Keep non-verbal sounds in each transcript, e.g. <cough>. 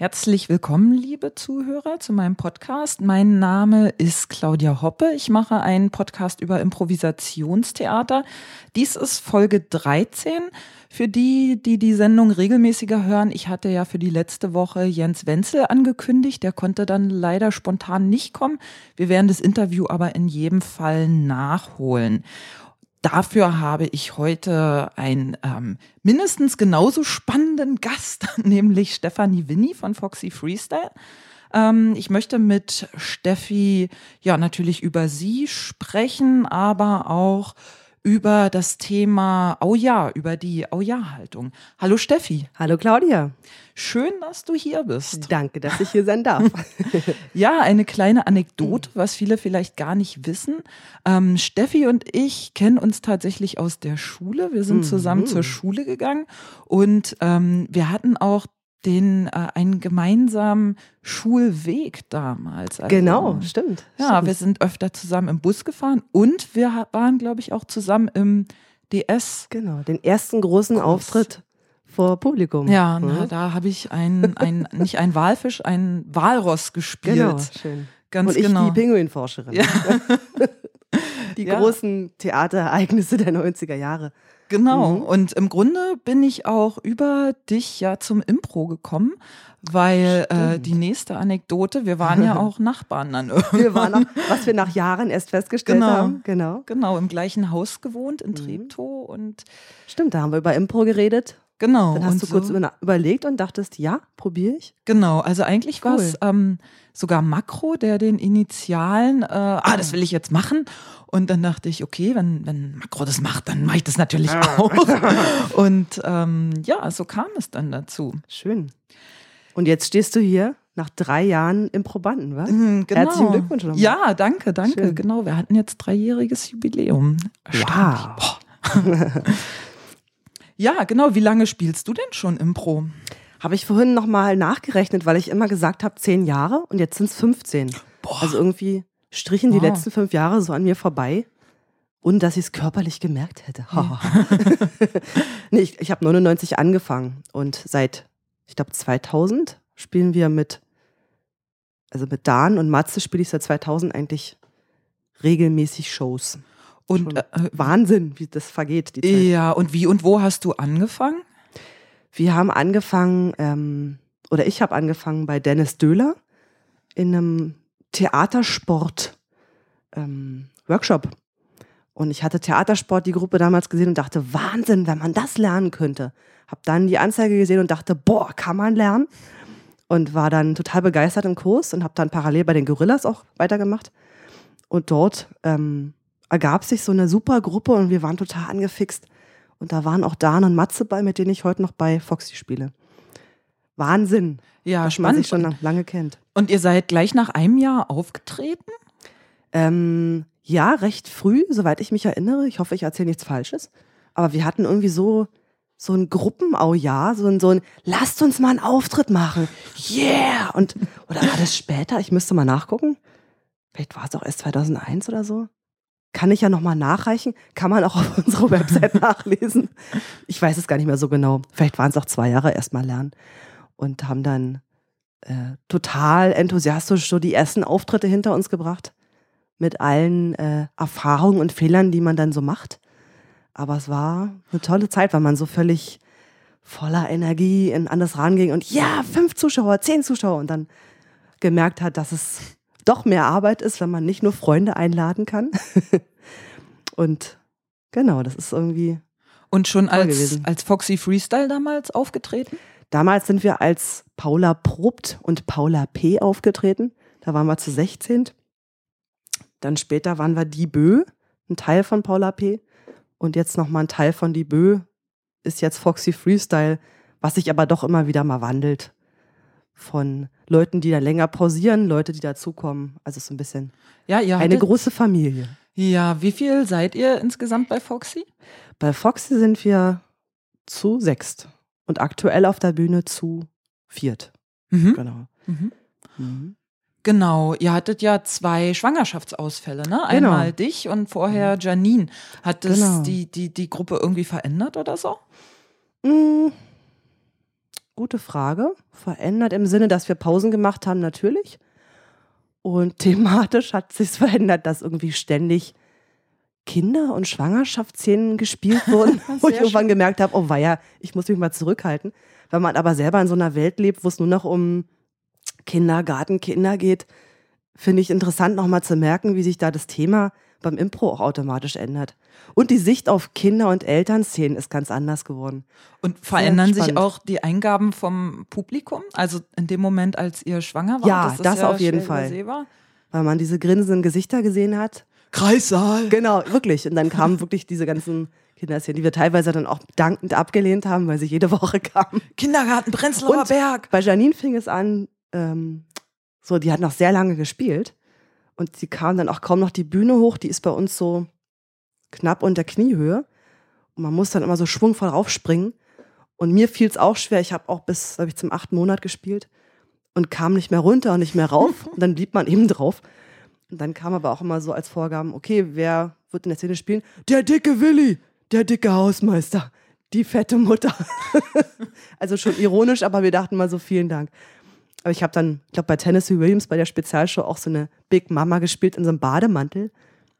Herzlich willkommen, liebe Zuhörer, zu meinem Podcast. Mein Name ist Claudia Hoppe. Ich mache einen Podcast über Improvisationstheater. Dies ist Folge 13. Für die, die die Sendung regelmäßiger hören, ich hatte ja für die letzte Woche Jens Wenzel angekündigt. Der konnte dann leider spontan nicht kommen. Wir werden das Interview aber in jedem Fall nachholen. Dafür habe ich heute einen ähm, mindestens genauso spannenden <laughs> Gast, nämlich Stefanie Winnie von Foxy Freestyle. Ähm, ich möchte mit Steffi ja natürlich über sie sprechen, aber auch über das Thema Oh ja, über die Oh ja Haltung. Hallo Steffi. Hallo Claudia. Schön, dass du hier bist. Danke, dass ich hier sein darf. <laughs> <laughs> ja, eine kleine Anekdote, was viele vielleicht gar nicht wissen. Ähm, Steffi und ich kennen uns tatsächlich aus der Schule. Wir sind zusammen mhm. zur Schule gegangen und ähm, wir hatten auch den äh, einen gemeinsamen Schulweg damals. Also, genau, stimmt. Ja, stimmt. wir sind öfter zusammen im Bus gefahren und wir waren, glaube ich, auch zusammen im DS. Genau, den ersten großen Kurs. Auftritt vor Publikum. Ja, mhm. na, da habe ich ein, ein, nicht ein Walfisch, ein Walross gespielt. Genau, schön. Ganz und ich genau. die Pinguinforscherin. Ja. <laughs> die ja. großen Theaterereignisse der 90er Jahre. Genau. Mhm. Und im Grunde bin ich auch über dich ja zum Impro gekommen, weil äh, die nächste Anekdote, wir waren ja <laughs> auch Nachbarn dann irgendwie. Wir waren auch, was wir nach Jahren erst festgestellt genau. haben. Genau. Genau, im gleichen Haus gewohnt in mhm. Treptow und. Stimmt, da haben wir über Impro geredet. Genau. Dann hast und du kurz so, überlegt und dachtest, ja, probiere ich. Genau, also eigentlich cool. war es ähm, sogar Makro, der den Initialen, äh, ah, das will ich jetzt machen. Und dann dachte ich, okay, wenn, wenn Makro das macht, dann mache ich das natürlich auch. <laughs> und ähm, ja, so kam es dann dazu. Schön. Und jetzt stehst du hier nach drei Jahren im Probanden, was? Mhm, genau. Herzlichen Glückwunsch nochmal. Ja, danke, danke. Schön. Genau, wir hatten jetzt dreijähriges Jubiläum. Wow. <laughs> ja, genau. Wie lange spielst du denn schon Impro? Habe ich vorhin nochmal nachgerechnet, weil ich immer gesagt habe, zehn Jahre und jetzt sind es 15. Boah. Also irgendwie strichen die letzten fünf Jahre so an mir vorbei. Und dass ich es körperlich gemerkt hätte. <laughs> nee, ich, ich habe 99 angefangen und seit, ich glaube, 2000 spielen wir mit, also mit Dan und Matze spiele ich seit 2000 eigentlich regelmäßig Shows. Und äh, Wahnsinn, wie das vergeht. Die Zeit. Ja, und wie und wo hast du angefangen? Wir haben angefangen, ähm, oder ich habe angefangen bei Dennis Döhler in einem Theatersport ähm. Und ich hatte Theatersport, die Gruppe damals gesehen und dachte, Wahnsinn, wenn man das lernen könnte. Hab dann die Anzeige gesehen und dachte, boah, kann man lernen? Und war dann total begeistert im Kurs und habe dann parallel bei den Gorillas auch weitergemacht. Und dort ähm, ergab sich so eine super Gruppe und wir waren total angefixt. Und da waren auch Dan und Matze bei, mit denen ich heute noch bei Foxy spiele. Wahnsinn. Ja, dass spannend. man sich schon lange kennt. Und ihr seid gleich nach einem Jahr aufgetreten? Ähm, ja, recht früh, soweit ich mich erinnere. Ich hoffe, ich erzähle nichts Falsches. Aber wir hatten irgendwie so, so ein Gruppenaujahr, so ein, so ein, lasst uns mal einen Auftritt machen. Yeah! Und, oder war das später? Ich müsste mal nachgucken. Vielleicht war es auch erst 2001 oder so. Kann ich ja nochmal nachreichen. Kann man auch auf <laughs> unserer Website nachlesen. Ich weiß es gar nicht mehr so genau. Vielleicht waren es auch zwei Jahre erstmal lernen. Und haben dann äh, total enthusiastisch so die ersten Auftritte hinter uns gebracht. Mit allen äh, Erfahrungen und Fehlern, die man dann so macht. Aber es war eine tolle Zeit, weil man so völlig voller Energie in, an das ranging und ja, fünf Zuschauer, zehn Zuschauer und dann gemerkt hat, dass es doch mehr Arbeit ist, wenn man nicht nur Freunde einladen kann. <laughs> und genau, das ist irgendwie. Und schon als, als Foxy Freestyle damals aufgetreten? Damals sind wir als Paula Probt und Paula P. aufgetreten. Da waren wir zu 16. Dann später waren wir Die Bö, ein Teil von Paula P. Und jetzt nochmal ein Teil von Die Bö ist jetzt Foxy Freestyle, was sich aber doch immer wieder mal wandelt. Von Leuten, die da länger pausieren, Leute, die dazukommen. Also so ein bisschen ja, ihr eine große Familie. Ja, wie viel seid ihr insgesamt bei Foxy? Bei Foxy sind wir zu sechst und aktuell auf der Bühne zu viert. Mhm. Genau. Mhm. Mhm. Genau, ihr hattet ja zwei Schwangerschaftsausfälle, ne? Genau. Einmal dich und vorher mhm. Janine. Hat das genau. die, die, die Gruppe irgendwie verändert oder so? Mm. Gute Frage. Verändert im Sinne, dass wir Pausen gemacht haben, natürlich. Und <laughs> thematisch hat sich verändert, dass irgendwie ständig Kinder- und Schwangerschaftsszenen gespielt <laughs> wurden, wo ich irgendwann gemerkt habe, oh weia, ich muss mich mal zurückhalten. Wenn man aber selber in so einer Welt lebt, wo es nur noch um Kindergarten, Kinder geht, finde ich interessant nochmal zu merken, wie sich da das Thema beim Impro auch automatisch ändert. Und die Sicht auf Kinder- und Elternszenen ist ganz anders geworden. Und verändern sich auch die Eingaben vom Publikum? Also in dem Moment, als ihr schwanger wart? Ja, das, das ja auf jeden Fall. Übersehbar? Weil man diese grinsenden Gesichter gesehen hat. Kreissaal. Genau, wirklich. Und dann kamen wirklich diese ganzen Kinderszenen, die wir teilweise dann auch dankend abgelehnt haben, weil sie jede Woche kamen. Kindergarten, Prenzlauer Berg. Bei Janine fing es an, ähm, so, die hat noch sehr lange gespielt. Und sie kam dann auch kaum noch die Bühne hoch. Die ist bei uns so knapp unter Kniehöhe. Und man muss dann immer so schwungvoll raufspringen. Und mir fiel es auch schwer. Ich habe auch bis, glaube ich, zum achten Monat gespielt und kam nicht mehr runter und nicht mehr rauf. <laughs> Und dann blieb man eben drauf. Und dann kam aber auch immer so als Vorgaben, okay, wer wird in der Szene spielen? Der dicke Willi, der dicke Hausmeister, die fette Mutter. <laughs> also schon ironisch, aber wir dachten mal so, vielen Dank. Aber ich habe dann, ich glaube, bei Tennessee Williams bei der Spezialshow auch so eine Big Mama gespielt in so einem Bademantel.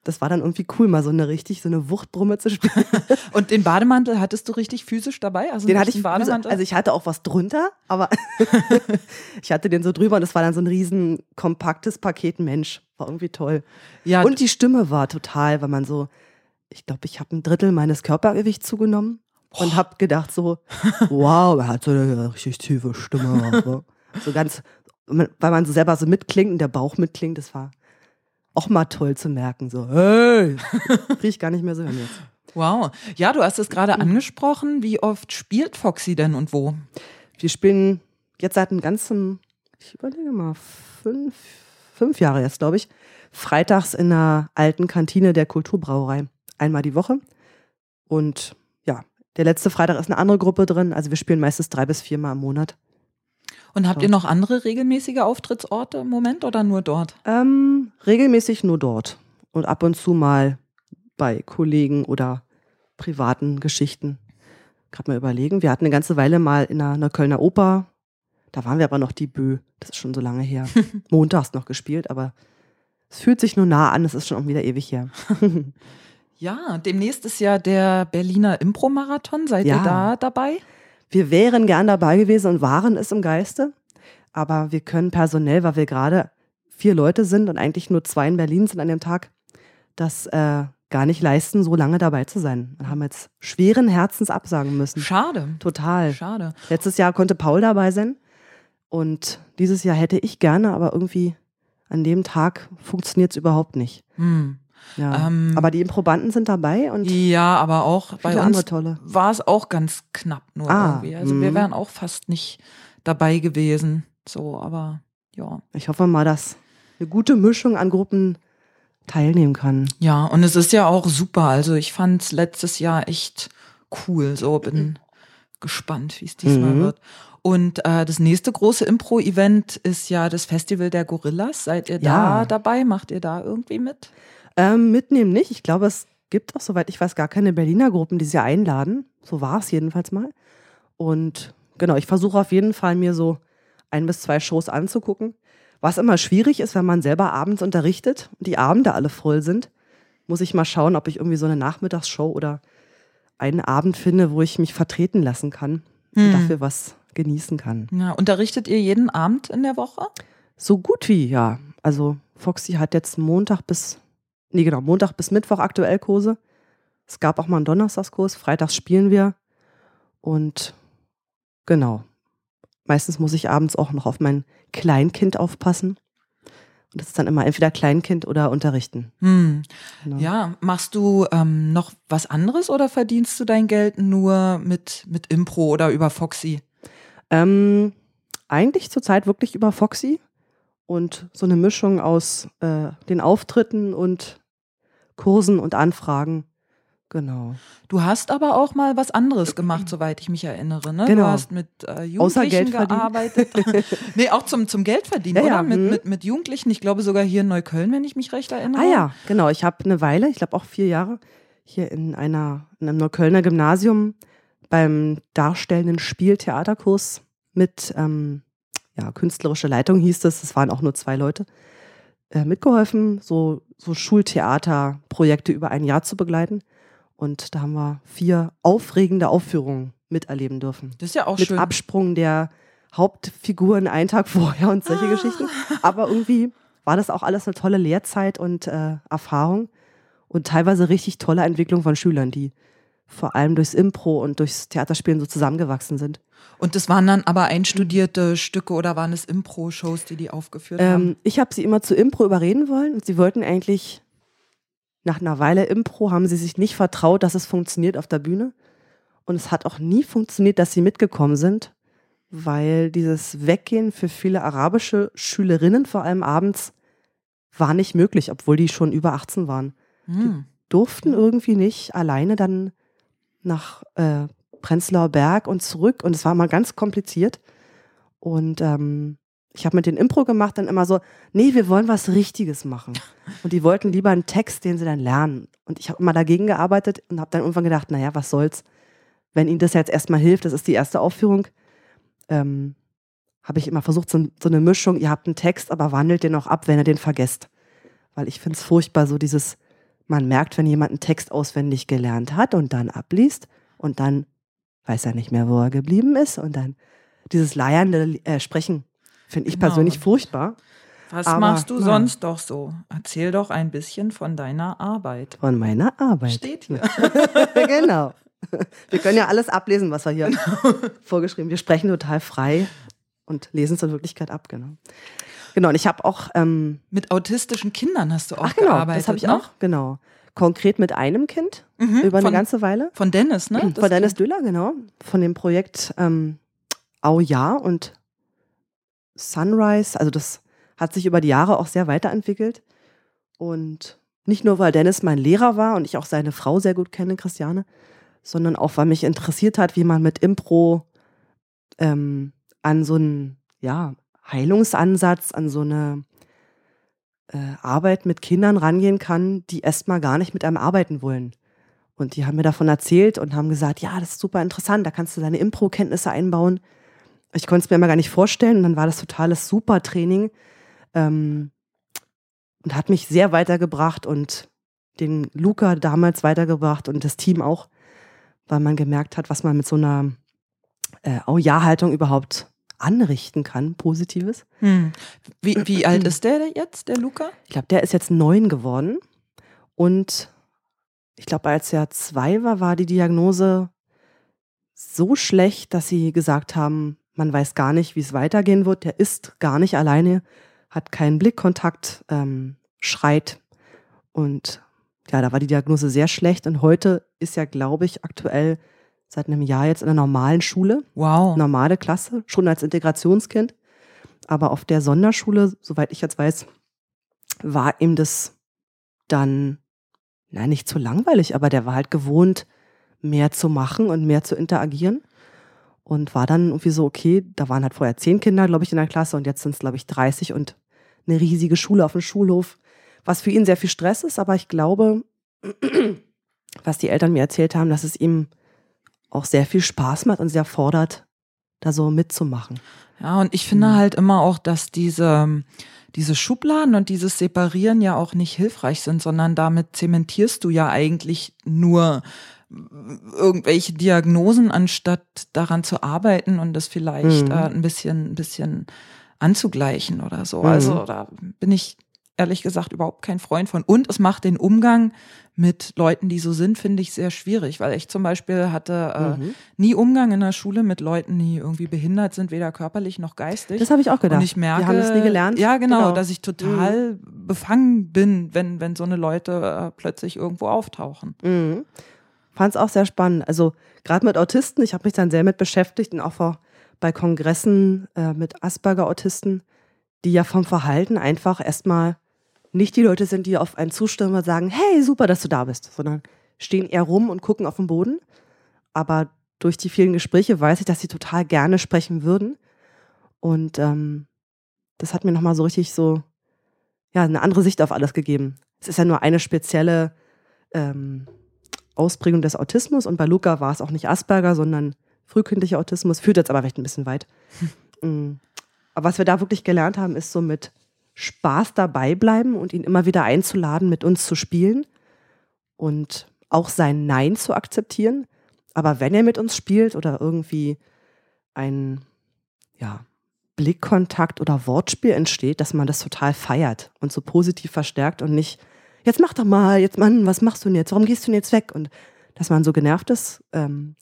Das war dann irgendwie cool, mal so eine richtig, so eine Wuchtbrumme zu spielen. <laughs> Und den Bademantel hattest du richtig physisch dabei? Also den hatte ich Bademantel? Also ich hatte auch was drunter, aber <laughs> <laughs> ich hatte den so drüber und das war dann so ein riesen kompaktes Paket Mensch. War irgendwie toll. Ja. Und die Stimme war total, weil man so, ich glaube, ich habe ein Drittel meines Körpergewichts zugenommen und habe gedacht so, wow, er hat so eine richtig tiefe Stimme. So ganz, weil man so selber so mitklingt und der Bauch mitklingt, das war auch mal toll zu merken. So, hey, <laughs> kriege ich gar nicht mehr so hin jetzt. Wow. Ja, du hast es gerade mhm. angesprochen. Wie oft spielt Foxy denn und wo? Wir spielen jetzt seit einem ganzen, ich überlege mal, fünf, fünf Jahre jetzt, glaube ich, freitags in einer alten Kantine der Kulturbrauerei. Einmal die Woche. Und ja, der letzte Freitag ist eine andere Gruppe drin. Also wir spielen meistens drei bis viermal im Monat. Und habt ihr noch andere regelmäßige Auftrittsorte im Moment oder nur dort? Ähm, regelmäßig nur dort. Und ab und zu mal bei Kollegen oder privaten Geschichten. Gerade mal überlegen. Wir hatten eine ganze Weile mal in einer, einer Kölner Oper. Da waren wir aber noch die Bö. Das ist schon so lange her. <laughs> Montags noch gespielt, aber es fühlt sich nur nah an. Es ist schon auch wieder ewig her. <laughs> ja, demnächst ist ja der Berliner Impro-Marathon. Seid ja. ihr da dabei? Wir wären gern dabei gewesen und waren es im Geiste, aber wir können personell, weil wir gerade vier Leute sind und eigentlich nur zwei in Berlin sind an dem Tag, das äh, gar nicht leisten, so lange dabei zu sein. Wir haben jetzt schweren Herzens absagen müssen. Schade. Total. Schade. Letztes Jahr konnte Paul dabei sein und dieses Jahr hätte ich gerne, aber irgendwie an dem Tag funktioniert es überhaupt nicht. Hm. Ja. Ähm, aber die Improbanden sind dabei und ja, aber auch bei uns war es auch ganz knapp nur ah, irgendwie. Also mh. wir wären auch fast nicht dabei gewesen. So, aber ja. Ich hoffe mal, dass eine gute Mischung an Gruppen teilnehmen kann. Ja, und es ist ja auch super. Also ich fand es letztes Jahr echt cool. So bin mhm. gespannt, wie es diesmal mhm. wird. Und äh, das nächste große Impro-Event ist ja das Festival der Gorillas. Seid ihr ja. da dabei? Macht ihr da irgendwie mit? Ähm, mitnehmen nicht. Ich glaube, es gibt auch, soweit ich weiß, gar keine Berliner Gruppen, die sie einladen. So war es jedenfalls mal. Und genau, ich versuche auf jeden Fall, mir so ein bis zwei Shows anzugucken. Was immer schwierig ist, wenn man selber abends unterrichtet und die Abende alle voll sind, muss ich mal schauen, ob ich irgendwie so eine Nachmittagsshow oder einen Abend finde, wo ich mich vertreten lassen kann hm. und dafür was genießen kann. Ja, unterrichtet ihr jeden Abend in der Woche? So gut wie, ja. Also Foxy hat jetzt Montag bis nee, genau, Montag bis Mittwoch aktuell Kurse. Es gab auch mal einen Donnerstagskurs, freitags spielen wir. Und genau. Meistens muss ich abends auch noch auf mein Kleinkind aufpassen. Und das ist dann immer entweder Kleinkind oder Unterrichten. Hm. Genau. Ja, machst du ähm, noch was anderes oder verdienst du dein Geld nur mit, mit Impro oder über Foxy? Ähm, eigentlich zurzeit wirklich über Foxy und so eine Mischung aus äh, den Auftritten und Kursen und Anfragen. Genau. Du hast aber auch mal was anderes gemacht, soweit ich mich erinnere. Ne? Genau. Du hast mit äh, Jugendlichen gearbeitet. <laughs> nee, auch zum, zum Geldverdienen, ja, oder? Ja. Mit, mhm. mit, mit Jugendlichen. Ich glaube sogar hier in Neukölln, wenn ich mich recht erinnere. Ah ja, genau. Ich habe eine Weile, ich glaube auch vier Jahre, hier in einer in einem Neuköllner Gymnasium beim darstellenden Spieltheaterkurs mit ähm, ja, künstlerische Leitung hieß es, es waren auch nur zwei Leute, äh, mitgeholfen, so, so Schultheaterprojekte über ein Jahr zu begleiten. Und da haben wir vier aufregende Aufführungen miterleben dürfen. Das ist ja auch Mit schön. Absprung der Hauptfiguren einen Tag vorher und solche Ah. Geschichten. Aber irgendwie war das auch alles eine tolle Lehrzeit und äh, Erfahrung und teilweise richtig tolle Entwicklung von Schülern, die vor allem durchs Impro und durchs Theaterspielen so zusammengewachsen sind. Und das waren dann aber einstudierte Stücke oder waren es Impro-Shows, die die aufgeführt haben? Ähm, ich habe sie immer zu Impro überreden wollen und sie wollten eigentlich nach einer Weile Impro haben sie sich nicht vertraut, dass es funktioniert auf der Bühne. Und es hat auch nie funktioniert, dass sie mitgekommen sind, weil dieses Weggehen für viele arabische Schülerinnen, vor allem abends, war nicht möglich, obwohl die schon über 18 waren. Hm. Durften irgendwie nicht alleine dann nach äh, Prenzlauer Berg und zurück. Und es war mal ganz kompliziert. Und ähm, ich habe mit den Impro gemacht, dann immer so, nee, wir wollen was Richtiges machen. <laughs> Und die wollten lieber einen Text, den sie dann lernen. Und ich habe immer dagegen gearbeitet und habe dann irgendwann gedacht, naja, was soll's, wenn ihnen das jetzt erstmal hilft, das ist die erste Aufführung, ähm, habe ich immer versucht, so, so eine Mischung, ihr habt einen Text, aber wandelt den auch ab, wenn ihr den vergesst. Weil ich finde es furchtbar, so dieses, man merkt, wenn jemand einen Text auswendig gelernt hat und dann abliest und dann weiß er nicht mehr, wo er geblieben ist und dann dieses leiernde äh, Sprechen finde ich Genau. persönlich furchtbar. Was aber, machst du ja. sonst doch so? Erzähl doch ein bisschen von deiner Arbeit. Von meiner Arbeit. Steht hier. <laughs> genau. <laughs> Wir können ja alles ablesen, was wir hier vorgeschrieben. Wir sprechen total frei und lesen es in Wirklichkeit ab, genau. Genau, und ich habe auch, ähm, Mit autistischen Kindern hast du auch ach genau, gearbeitet. das habe ich ne? auch, genau. Konkret mit einem Kind Mhm, über eine von, ganze Weile. Von Dennis, ne? Das Von Dennis Döhler, genau. Von dem Projekt ähm, Au Ja und Sunrise. Also das hat sich über die Jahre auch sehr weiterentwickelt. Und nicht nur, weil Dennis mein Lehrer war und ich auch seine Frau sehr gut kenne, Christiane, sondern auch, weil mich interessiert hat, wie man mit Impro ähm, an so einen ja, Heilungsansatz, an so eine äh, Arbeit mit Kindern rangehen kann, die erstmal gar nicht mit einem arbeiten wollen. Und die haben mir davon erzählt und haben gesagt, ja, das ist super interessant, da kannst du deine Impro-Kenntnisse einbauen. Ich konnte es mir immer gar nicht vorstellen und dann war das totales super Training ähm, und hat mich sehr weitergebracht und den Luca damals weitergebracht und das Team auch, weil man gemerkt hat, was man mit so einer äh, Au-Ja-Haltung überhaupt anrichten kann, Positives. Hm. Wie, wie <clears throat> alt ist der jetzt, der Luca? Ich glaube, der ist jetzt neun geworden. Und ich glaube, als er zwei war, war die Diagnose so schlecht, dass sie gesagt haben, man weiß gar nicht, wie es weitergehen wird. Der ist gar nicht alleine, hat keinen Blickkontakt, ähm, schreit. Und ja, da war die Diagnose sehr schlecht. Und heute ist er, glaube ich, aktuell seit einem Jahr jetzt in einer normalen Schule Wow. normale Klasse, schon als Integrationskind. Aber auf der Sonderschule, soweit ich jetzt weiß, war ihm das dann, na, nicht zu langweilig, aber der war halt gewohnt, mehr zu machen und mehr zu interagieren. Und war dann irgendwie so, okay, da waren halt vorher zehn Kinder, glaube ich, in der Klasse und jetzt sind es, glaube ich, 30 und eine riesige Schule auf dem Schulhof, was für ihn sehr viel Stress ist, aber ich glaube, <clears throat> was die Eltern mir erzählt haben, dass es ihm auch sehr viel Spaß macht und sehr fordert, da so mitzumachen. Ja, und ich finde Mhm. halt immer auch, dass diese, diese Schubladen und dieses Separieren ja auch nicht hilfreich sind, sondern damit zementierst du ja eigentlich nur irgendwelche Diagnosen, anstatt daran zu arbeiten und das vielleicht Mhm. äh, ein bisschen, ein bisschen anzugleichen oder so. Mhm. Also da bin ich ehrlich gesagt überhaupt kein Freund von. Und es macht den Umgang mit Leuten, die so sind, finde ich sehr schwierig, weil ich zum Beispiel hatte äh, Mhm. nie Umgang in der Schule mit Leuten, die irgendwie behindert sind, weder körperlich noch geistig. Das habe ich auch gedacht. Und ich merke, Wir haben das nie gelernt. Ja, genau, Genau. dass ich total befangen bin, wenn, wenn so eine Leute äh, plötzlich irgendwo auftauchen. Mhm. Fand es auch sehr spannend. Also gerade mit Autisten, ich habe mich dann sehr mit beschäftigt und auch vor, bei Kongressen äh, mit Asperger-Autisten, die ja vom Verhalten einfach erstmal nicht die Leute sind, die auf einen zustimmen und sagen, hey, super, dass du da bist, sondern stehen eher rum und gucken auf den Boden. Aber durch die vielen Gespräche weiß ich, dass sie total gerne sprechen würden. Und ähm, das hat mir nochmal so richtig so, ja, eine andere Sicht auf alles gegeben. Es ist ja nur eine spezielle ähm, Ausprägung des Autismus und bei Luca war es auch nicht Asperger, sondern frühkindlicher Autismus, führt jetzt aber vielleicht ein bisschen weit. <laughs> Mm. Aber was wir da wirklich gelernt haben, ist so mit Spaß dabei bleiben und ihn immer wieder einzuladen, mit uns zu spielen und auch sein Nein zu akzeptieren. Aber wenn er mit uns spielt oder irgendwie ein ja, Blickkontakt oder Wortspiel entsteht, dass man das total feiert und so positiv verstärkt und nicht, jetzt mach doch mal, jetzt Mann, was machst du denn jetzt? Warum gehst du denn jetzt weg? Und dass man so genervt ist, ähm,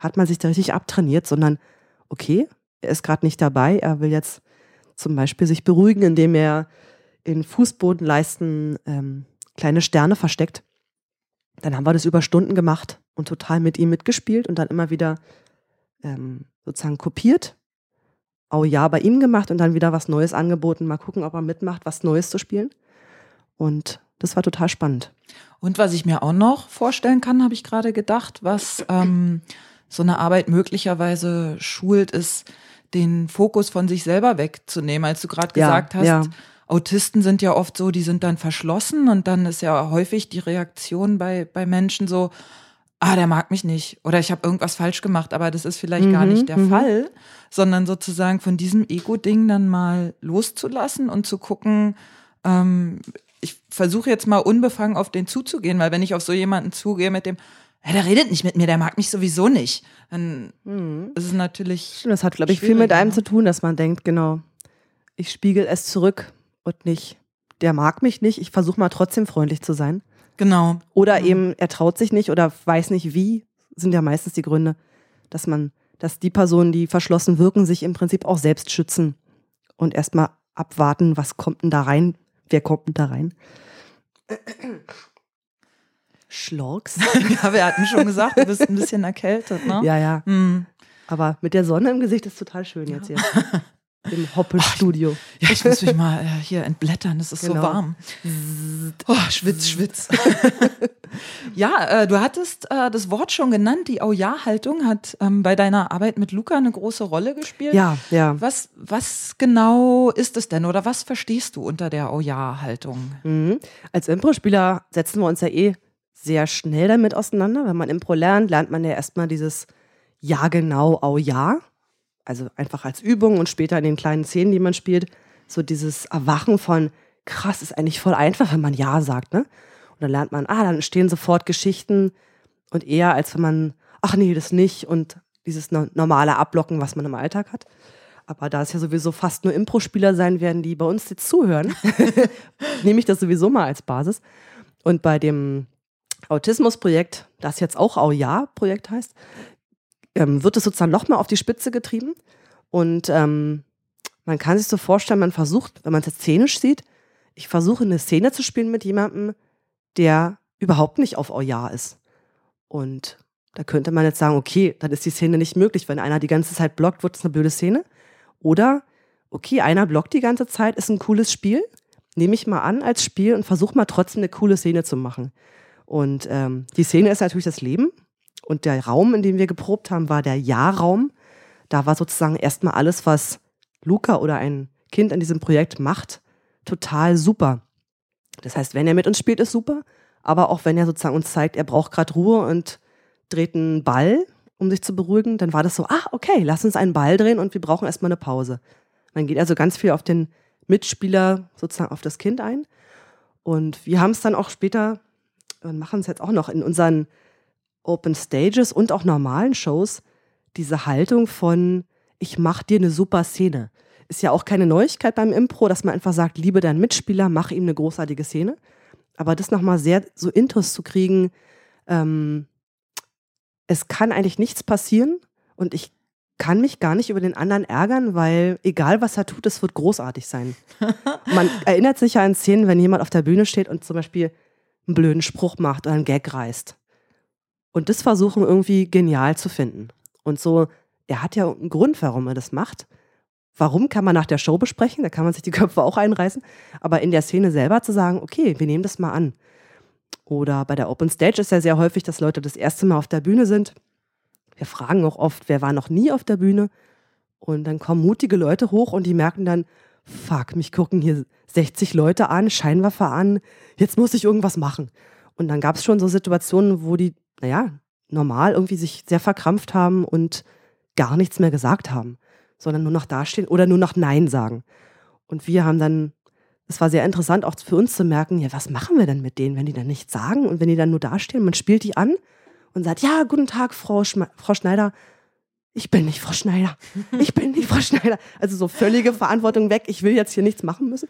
hat man sich da richtig abtrainiert, sondern okay, er ist gerade nicht dabei, er will jetzt zum Beispiel sich beruhigen, indem er in Fußbodenleisten ähm, kleine Sterne versteckt. Dann haben wir das über Stunden gemacht und total mit ihm mitgespielt und dann immer wieder ähm, sozusagen kopiert. Auch ja bei ihm gemacht und dann wieder was Neues angeboten. Mal gucken, ob er mitmacht, was Neues zu spielen. Und das war total spannend. Und was ich mir auch noch vorstellen kann, habe ich gerade gedacht, was ähm, so eine Arbeit möglicherweise schult, ist, den Fokus von sich selber wegzunehmen. Als du gerade gesagt hast, ja. Autisten sind ja oft so, die sind dann verschlossen und dann ist ja häufig die Reaktion bei, bei Menschen so, ah, der mag mich nicht oder ich habe irgendwas falsch gemacht, aber das ist vielleicht mhm, gar nicht der mhm. Fall, sondern sozusagen von diesem Ego-Ding dann mal loszulassen und zu gucken, ähm, ich versuche jetzt mal unbefangen auf den zuzugehen, weil wenn ich auf so jemanden zugehe mit dem, ja, der redet nicht mit mir, der mag mich sowieso nicht, dann mhm. ist es natürlich. Das hat, glaube ich, viel mit einem zu tun, dass man denkt, genau, ich spiegel es zurück und nicht, der mag mich nicht, ich versuche mal trotzdem freundlich zu sein. Genau. Oder mhm. eben, er traut sich nicht oder weiß nicht wie, sind ja meistens die Gründe, dass man, dass die Personen, die verschlossen wirken, sich im Prinzip auch selbst schützen und erstmal abwarten, was kommt denn da rein, wer kommt denn da rein. Schlorks? <laughs> ja, wir hatten schon gesagt, du bist ein bisschen erkältet, ne? Ja, ja. Mhm. Aber mit der Sonne im Gesicht ist total schön jetzt hier. Im Hoppelstudio. Ja, ich muss mich mal äh, hier entblättern, es ist genau. so warm. Oh, schwitz, schwitz. <laughs> ja, äh, du hattest äh, das Wort schon genannt, die Au-Ja-Haltung hat ähm, bei deiner Arbeit mit Luca eine große Rolle gespielt. Ja, ja. Was, was genau ist es denn oder was verstehst du unter der Au-Ja-Haltung? Mhm. Als Impro-Spieler setzen wir uns ja eh sehr schnell damit auseinander. Wenn man Impro lernt, lernt man ja erstmal dieses Ja, genau, Au-Ja also einfach als Übung und später in den kleinen Szenen, die man spielt, so dieses Erwachen von, krass, ist eigentlich voll einfach, wenn man Ja sagt, ne? Und dann lernt man, ah, dann entstehen sofort Geschichten und eher als wenn man, ach nee, das nicht und dieses normale Ablocken, was man im Alltag hat. Aber da es ja sowieso fast nur Impro-Spieler sein werden, die bei uns jetzt zuhören, <laughs> nehme ich das sowieso mal als Basis. Und bei dem Autismus-Projekt, das jetzt auch Au-Ja-Projekt heißt, ähm, wird es sozusagen nochmal auf die Spitze getrieben. Und ähm, man kann sich so vorstellen, man versucht, wenn man es jetzt szenisch sieht, ich versuche eine Szene zu spielen mit jemandem, der überhaupt nicht auf Euja ist. Und da könnte man jetzt sagen, okay, dann ist die Szene nicht möglich. Wenn einer die ganze Zeit blockt, wird es eine blöde Szene. Oder, okay, einer blockt die ganze Zeit, ist ein cooles Spiel. Nehme ich mal an als Spiel und versuche mal trotzdem eine coole Szene zu machen. Und ähm, die Szene ist natürlich das Leben. Und der Raum, in dem wir geprobt haben, war der Ja-Raum. Da war sozusagen erstmal alles, was Luca oder ein Kind in diesem Projekt macht, total super. Das heißt, wenn er mit uns spielt, ist super. Aber auch wenn er sozusagen uns zeigt, er braucht gerade Ruhe und dreht einen Ball, um sich zu beruhigen, dann war das so, ah, okay, lass uns einen Ball drehen und wir brauchen erstmal eine Pause. Man geht also ganz viel auf den Mitspieler, sozusagen auf das Kind ein. Und wir haben es dann auch später, und machen es jetzt auch noch in unseren Open Stages und auch normalen Shows diese Haltung von, ich mach dir eine super Szene. Ist ja auch keine Neuigkeit beim Impro, dass man einfach sagt, liebe deinen Mitspieler, mach ihm eine großartige Szene. Aber das nochmal sehr so Intus zu kriegen, ähm, es kann eigentlich nichts passieren und ich kann mich gar nicht über den anderen ärgern, weil egal was er tut, es wird großartig sein. <laughs> Man erinnert sich ja an Szenen, wenn jemand auf der Bühne steht und zum Beispiel einen blöden Spruch macht oder einen Gag reißt. Und das versuchen irgendwie genial zu finden. Und so, er hat ja einen Grund, warum er das macht. Warum kann man nach der Show besprechen? Da kann man sich die Köpfe auch einreißen. Aber in der Szene selber zu sagen, okay, wir nehmen das mal an. Oder bei der Open Stage ist ja sehr häufig, dass Leute das erste Mal auf der Bühne sind. Wir fragen auch oft, wer war noch nie auf der Bühne? Und dann kommen mutige Leute hoch und die merken dann, fuck, mich gucken hier 60 Leute an, Scheinwaffe an, jetzt muss ich irgendwas machen. Und dann gab es schon so Situationen, wo die naja, normal irgendwie sich sehr verkrampft haben und gar nichts mehr gesagt haben, sondern nur noch dastehen oder nur noch Nein sagen. Und wir haben dann, es war sehr interessant auch für uns zu merken, ja, was machen wir denn mit denen, wenn die dann nichts sagen und wenn die dann nur dastehen? Man spielt die an und sagt, ja, guten Tag, Frau, Schme Frau Schneider. Ich bin nicht Frau Schneider. Ich bin nicht Frau Schneider. Also so völlige Verantwortung weg. Ich will jetzt hier nichts machen müssen.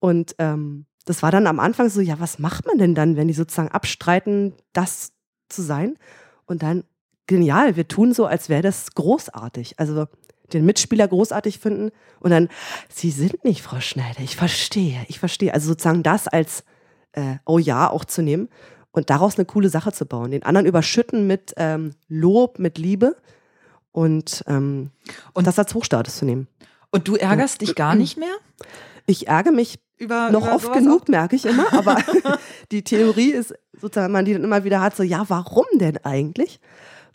Und ähm, das war dann am Anfang so, ja, was macht man denn dann, wenn die sozusagen abstreiten, das zu sein? Und dann, genial, wir tun so, als wäre das großartig. Also den Mitspieler großartig finden und dann, Sie sind nicht Frau Schneider, ich verstehe, ich verstehe. Also sozusagen das als, äh, oh ja, auch zu nehmen und daraus eine coole Sache zu bauen. Den anderen überschütten mit ähm, Lob, mit Liebe und, ähm, und das als Hochstatus zu nehmen. Und du ärgerst dich gar nicht mehr? Ich ärgere mich über, noch über oft genug, merke ich immer, aber <laughs> <laughs> die Theorie ist sozusagen, man die dann immer wieder hat, so, ja, warum denn eigentlich?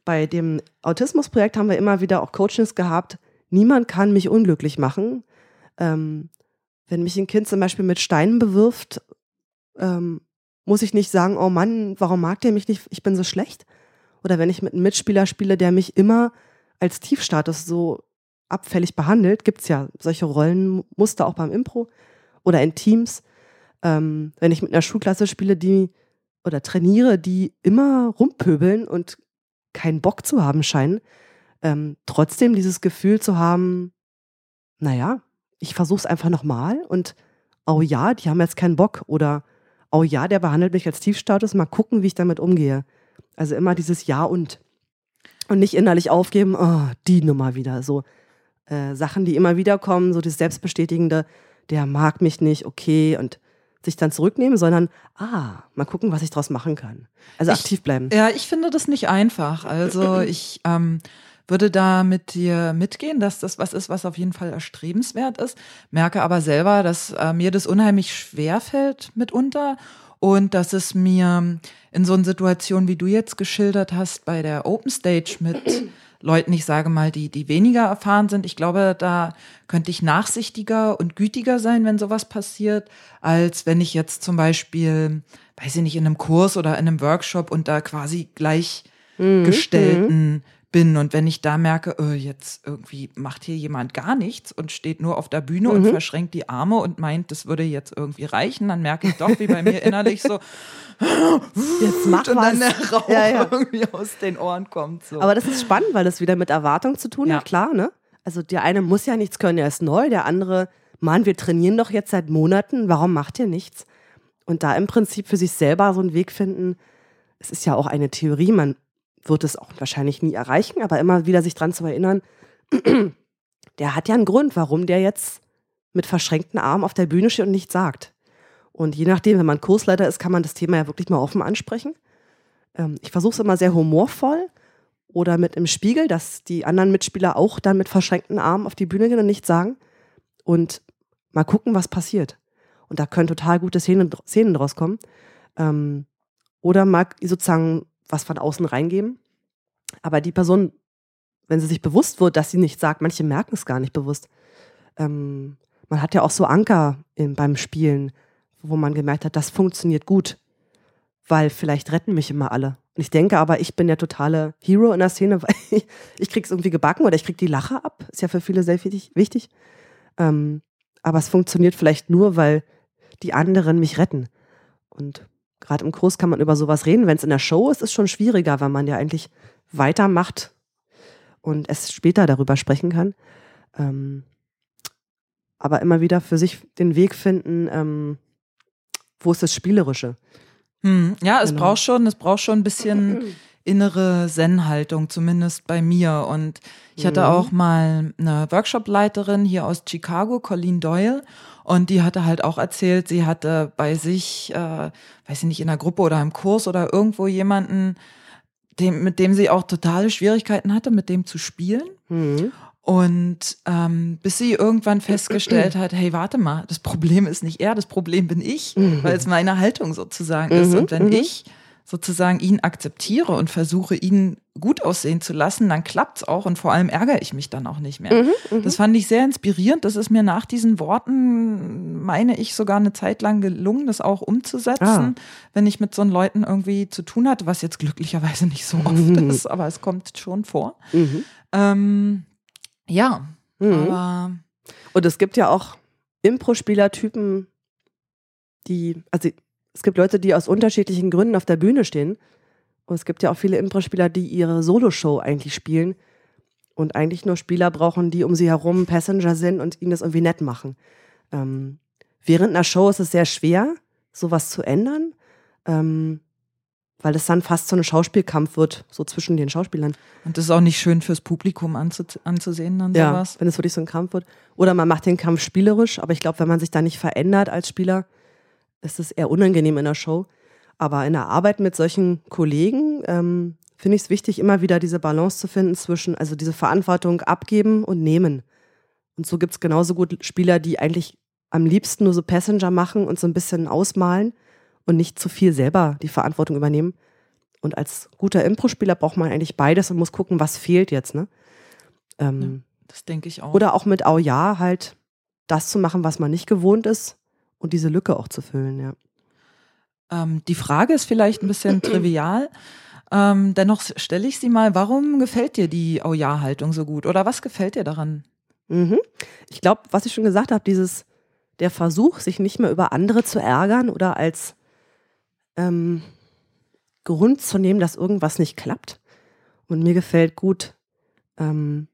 Bei dem Autismusprojekt haben wir immer wieder auch Coachings gehabt, niemand kann mich unglücklich machen. Ähm, wenn mich ein Kind zum Beispiel mit Steinen bewirft, ähm, muss ich nicht sagen, oh Mann, warum mag der mich nicht, ich bin so schlecht? Oder wenn ich mit einem Mitspieler spiele, der mich immer als Tiefstatus so abfällig behandelt, gibt es ja solche Rollenmuster auch beim Impro oder in Teams. Ähm, wenn ich mit einer Schulklasse spiele, die oder trainiere, die immer rumpöbeln und keinen Bock zu haben scheinen, ähm, trotzdem dieses Gefühl zu haben, naja, ich versuche es einfach nochmal und oh ja, die haben jetzt keinen Bock oder oh ja, der behandelt mich als Tiefstatus, mal gucken, wie ich damit umgehe. Also immer dieses Ja und. Und nicht innerlich aufgeben, oh, die Nummer wieder. So äh, Sachen, die immer wieder kommen, so das Selbstbestätigende, der mag mich nicht, okay, und sich dann zurücknehmen, sondern ah, mal gucken, was ich daraus machen kann. Also ich, aktiv bleiben. Ja, ich finde das nicht einfach. Also <clears throat> ich ähm, würde da mit dir mitgehen, dass das was ist, was auf jeden Fall erstrebenswert ist. Merke aber selber, dass äh, mir das unheimlich schwer fällt mitunter und dass es mir in so einer Situation, wie du jetzt geschildert hast, bei der Open Stage mit <clears throat> Leuten, ich sage mal, die, die weniger erfahren sind. Ich glaube, da könnte ich nachsichtiger und gütiger sein, wenn sowas passiert, als wenn ich jetzt zum Beispiel, weiß ich nicht, in einem Kurs oder in einem Workshop da quasi gleichgestellten mhm bin und wenn ich da merke, oh, jetzt irgendwie macht hier jemand gar nichts und steht nur auf der Bühne mhm. und verschränkt die Arme und meint, das würde jetzt irgendwie reichen, dann merke ich doch, wie bei mir innerlich so <laughs> jetzt macht und dann der Rauch ja, ja. irgendwie aus den Ohren kommt. So. Aber das ist spannend, weil das wieder mit Erwartung zu tun ja. hat, klar, ne? Also der eine muss ja nichts können, er ist neu, der andere, Mann, wir trainieren doch jetzt seit Monaten, warum macht ihr nichts? Und da im Prinzip für sich selber so einen Weg finden, es ist ja auch eine Theorie, man wird es auch wahrscheinlich nie erreichen, aber immer wieder sich dran zu erinnern, <clears throat> der hat ja einen Grund, warum der jetzt mit verschränkten Armen auf der Bühne steht und nichts sagt. Und je nachdem, wenn man Kursleiter ist, kann man das Thema ja wirklich mal offen ansprechen. Ähm, ich versuche es immer sehr humorvoll oder mit im Spiegel, dass die anderen Mitspieler auch dann mit verschränkten Armen auf die Bühne gehen und nichts sagen. Und mal gucken, was passiert. Und da können total gute Szenen, Szenen draus kommen. Ähm, oder mal sozusagen was von außen reingeben. Aber die Person, wenn sie sich bewusst wird, dass sie nicht sagt, manche merken es gar nicht bewusst. Ähm, man hat ja auch so Anker in, beim Spielen, wo man gemerkt hat, das funktioniert gut, weil vielleicht retten mich immer alle. Und ich denke aber, ich bin der totale Hero in der Szene, <laughs> weil ich, ich krieg's irgendwie gebacken oder ich krieg die Lache ab. Ist ja für viele sehr wichtig. Ähm, aber es funktioniert vielleicht nur, weil die anderen mich retten. Und gerade im Kurs kann man über sowas reden. Wenn es in der Show ist, ist es schon schwieriger, weil man ja eigentlich weitermacht und es später darüber sprechen kann. Ähm, aber immer wieder für sich den Weg finden, ähm, wo ist das Spielerische? Hm, ja, es genau. braucht schon, es braucht schon ein bisschen <clears throat> innere Zen-Haltung, zumindest bei mir. Und ich hatte mhm. auch mal eine Workshop-Leiterin hier aus Chicago, Colleen Doyle, und die hatte halt auch erzählt, sie hatte bei sich, äh, weiß ich nicht, in der Gruppe oder im Kurs oder irgendwo jemanden, dem, mit dem sie auch totale Schwierigkeiten hatte, mit dem zu spielen. Mhm. Und ähm, bis sie irgendwann festgestellt <clears throat> hat, hey, warte mal, das Problem ist nicht er, das Problem bin ich, mhm. weil es meine Haltung sozusagen ist. Mhm. Und wenn mhm. ich sozusagen ihn akzeptiere und versuche, ihn gut aussehen zu lassen, dann klappt's auch und vor allem ärgere ich mich dann auch nicht mehr. Mhm, mhm, das fand ich sehr inspirierend. Das ist mir nach diesen Worten, meine ich, sogar eine Zeit lang gelungen, das auch umzusetzen, ah. wenn ich mit so Leuten irgendwie zu tun hatte, was jetzt glücklicherweise nicht so oft mhm. ist, aber es kommt schon vor. Mhm. Ähm, ja, Mhm. aber Und es gibt ja auch Impro-Spielertypen, die, also es gibt Leute, die aus unterschiedlichen Gründen auf der Bühne stehen. Und es gibt ja auch viele Impro-Spieler, die ihre Soloshow eigentlich spielen und eigentlich nur Spieler brauchen, die um sie herum Passenger sind und ihnen das irgendwie nett machen. Ähm, während einer Show ist es sehr schwer, sowas zu ändern, ähm, weil es dann fast so ein Schauspielkampf wird, so zwischen den Schauspielern. und das ist auch nicht schön fürs Publikum anzu anzusehen dann Ja, sowas. wenn es wirklich so ein Kampf wird. Oder man macht den Kampf spielerisch, aber ich glaube, wenn man sich da nicht verändert als Spieler, ist es eher unangenehm in der Show. Aber in der Arbeit mit solchen Kollegen ähm, finde ich es wichtig, immer wieder diese Balance zu finden zwischen, also diese Verantwortung abgeben und nehmen. Und so gibt es genauso gut Spieler, die eigentlich am liebsten nur so Passenger machen und so ein bisschen ausmalen und nicht zu viel selber die Verantwortung übernehmen. Und als guter Impro-Spieler braucht man eigentlich beides und muss gucken, was fehlt jetzt. Ne? Ähm, Das denke ich auch. oder auch mit Au ja halt das zu machen, was man nicht gewohnt ist und diese Lücke auch zu füllen, ja. Ähm, die Frage ist vielleicht ein bisschen <clears throat> trivial. Ähm, dennoch stelle ich sie mal, warum gefällt dir die Oh ja-Haltung so gut? Oder was gefällt dir daran? Mhm. Ich glaube, was ich schon gesagt habe, dieses, der Versuch, sich nicht mehr über andere zu ärgern oder als ähm, Grund zu nehmen, dass irgendwas nicht klappt. Und mir gefällt gut ähm,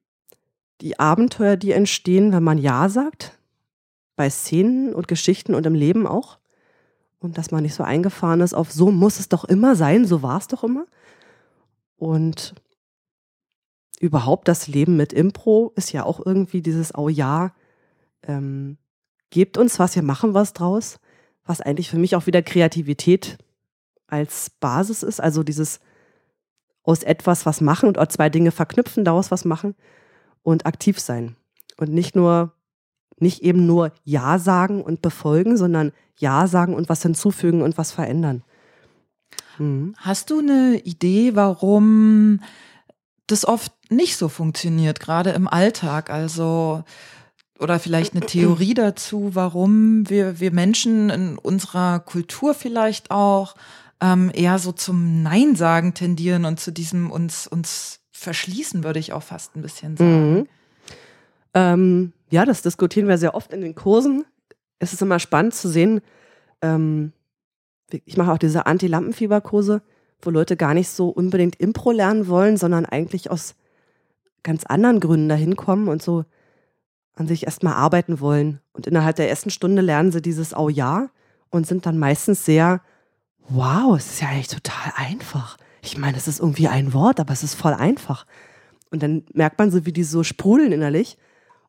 die Abenteuer, die entstehen, wenn man Ja sagt, bei Szenen und Geschichten und im Leben auch. Und dass man nicht so eingefahren ist auf so muss es doch immer sein, so war es doch immer. Und überhaupt das Leben mit Impro ist ja auch irgendwie dieses Oh ja, ähm, gebt uns was, wir machen was draus, was eigentlich für mich auch wieder Kreativität als Basis ist, also dieses aus etwas was machen und zwei Dinge verknüpfen, daraus was machen und aktiv sein und nicht nur nicht eben nur Ja sagen und befolgen, sondern Ja sagen und was hinzufügen und was verändern. Mhm. Hast du eine Idee, warum das oft nicht so funktioniert, gerade im Alltag? Also, oder vielleicht eine Theorie <clears throat> dazu, warum wir, wir Menschen in unserer Kultur vielleicht auch ähm, eher so zum Nein sagen tendieren und zu diesem uns, uns verschließen, würde ich auch fast ein bisschen sagen. Mhm. Ähm, ja, das diskutieren wir sehr oft in den Kursen. Es ist immer spannend zu sehen. Ähm, ich mache auch diese Anti-Lampenfieber-Kurse, wo Leute gar nicht so unbedingt Impro lernen wollen, sondern eigentlich aus ganz anderen Gründen dahin kommen und so an sich erstmal arbeiten wollen. Und innerhalb der ersten Stunde lernen sie dieses Au ja und sind dann meistens sehr, wow, es ist ja eigentlich total einfach. Ich meine, es ist irgendwie ein Wort, aber es ist voll einfach. Und dann merkt man so, wie die so sprudeln innerlich.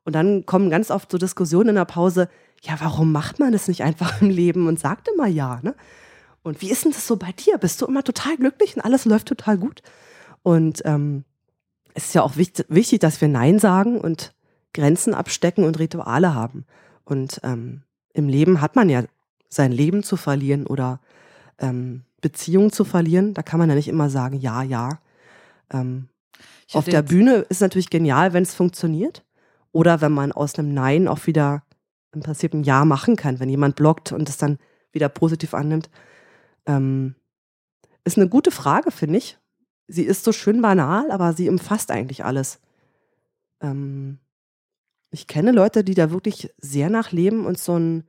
Und dann kommen ganz oft so Diskussionen in der Pause, ja, warum macht man das nicht einfach im Leben und sagt immer ja, ne? Und wie ist denn das so bei dir? Bist du immer total glücklich und alles läuft total gut? Und ähm, es ist ja auch wichtig, wichtig, dass wir Nein sagen und Grenzen abstecken und Rituale haben. Und ähm, im Leben hat man ja sein Leben zu verlieren oder ähm, Beziehungen zu verlieren. Da kann man ja nicht immer sagen, ja, ja. Ähm, auf der Bühne ist natürlich genial, wenn es funktioniert. Oder wenn man aus einem Nein auch wieder im Prinzip ein Ja machen kann, wenn jemand blockt und es dann wieder positiv annimmt. Ähm, ist eine gute Frage, finde ich. Sie ist so schön banal, aber sie umfasst eigentlich alles. Ähm, ich kenne Leute, die da wirklich sehr nachleben und so ein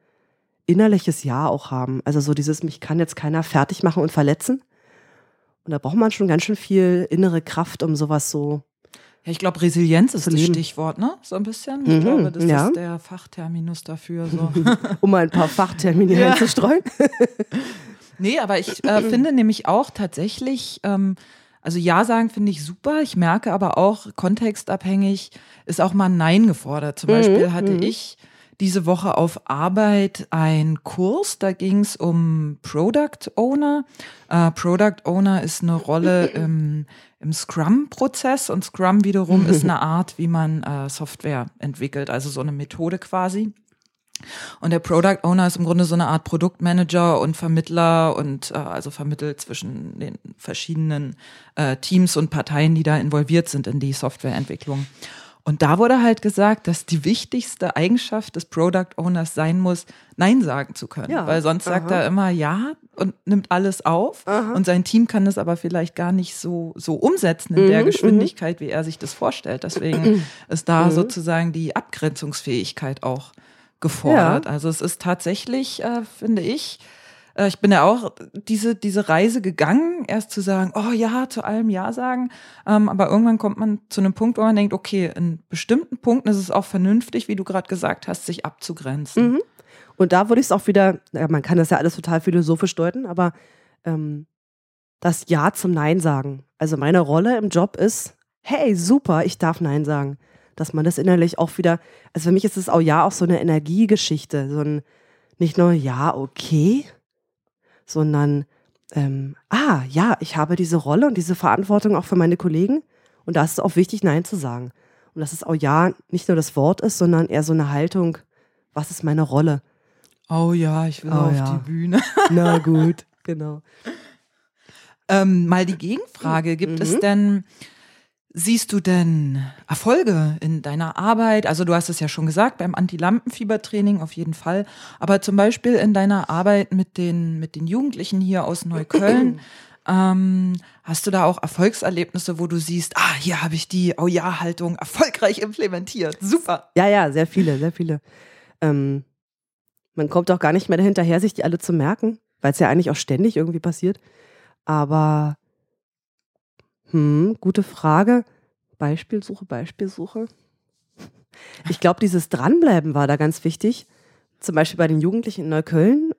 innerliches Ja auch haben. Also so dieses, mich kann jetzt keiner fertig machen und verletzen. Und da braucht man schon ganz schön viel innere Kraft, um sowas so. Ja, ich glaube, Resilienz ist das. Stichwort, ne? So ein bisschen. Ich Mhm, glaube, das ja. ist der Fachterminus dafür. So. <laughs> um mal ein paar Fachtermine <laughs> Ja. einzustreuen. <laughs> Nee, aber ich äh, finde nämlich auch tatsächlich, ähm, also Ja sagen finde ich super. Ich merke aber auch, kontextabhängig ist auch mal ein Nein gefordert. Zum Mhm, Beispiel hatte mhm. ich diese Woche auf Arbeit einen Kurs, da ging es um Product Owner. Äh, Product Owner ist eine Rolle <laughs> im, im Scrum-Prozess und Scrum wiederum ist <laughs> eine Art, wie man äh, Software entwickelt, also so eine Methode quasi. Und der Product Owner ist im Grunde so eine Art Produktmanager und Vermittler und äh, also vermittelt zwischen den verschiedenen äh, Teams und Parteien, die da involviert sind in die Softwareentwicklung. Und da wurde halt gesagt, dass die wichtigste Eigenschaft des Product Owners sein muss, Nein sagen zu können. Ja. Weil sonst sagt Aha. er immer Ja und nimmt alles auf. Aha. Und sein Team kann das aber vielleicht gar nicht so, so umsetzen in der Mhm, Geschwindigkeit, wie er sich das vorstellt. Deswegen <clears throat> ist da Mhm. sozusagen die Abgrenzungsfähigkeit auch gefordert. Also es ist tatsächlich, äh, finde ich, äh, ich bin ja auch diese, diese Reise gegangen, erst zu sagen, oh ja, zu allem Ja sagen. Ähm, aber irgendwann kommt man zu einem Punkt, wo man denkt, okay, in bestimmten Punkten ist es auch vernünftig, wie du gerade gesagt hast, sich abzugrenzen. Mhm. Und da würde ich es auch wieder, ja, man kann das ja alles total philosophisch deuten, aber ähm, das Ja zum Nein sagen. Also meine Rolle im Job ist, hey, super, ich darf Nein sagen. Dass man das innerlich auch wieder, also für mich ist es auch Ja auch so eine Energiegeschichte, so ein, nicht nur Ja, okay, sondern, ähm, ah, ja, ich habe diese Rolle und diese Verantwortung auch für meine Kollegen und da ist es auch wichtig, Nein zu sagen. Und dass es auch Ja nicht nur das Wort ist, sondern eher so eine Haltung, was ist meine Rolle? Oh ja, ich will Oh auf ja. die Bühne. <laughs> Na gut, genau. Ähm, mal die Gegenfrage, gibt es Mhm. denn, siehst du denn Erfolge in deiner Arbeit? Also du hast es ja schon gesagt, beim Anti-Lampenfieber-Training auf jeden Fall, aber zum Beispiel in deiner Arbeit mit den, mit den Jugendlichen hier aus Neukölln, <clears throat> ähm, hast du da auch Erfolgserlebnisse, wo du siehst, ah, hier habe ich die Oh ja-Haltung erfolgreich implementiert. Super. Ja, ja, sehr viele, sehr viele. Ähm, man kommt auch gar nicht mehr dahinterher, sich die alle zu merken, weil es ja eigentlich auch ständig irgendwie passiert. Aber, hm, gute Frage. Beispielsuche, Beispielsuche. Ich glaube, dieses Dranbleiben war da ganz wichtig. Zum Beispiel bei den Jugendlichen in Neukölln.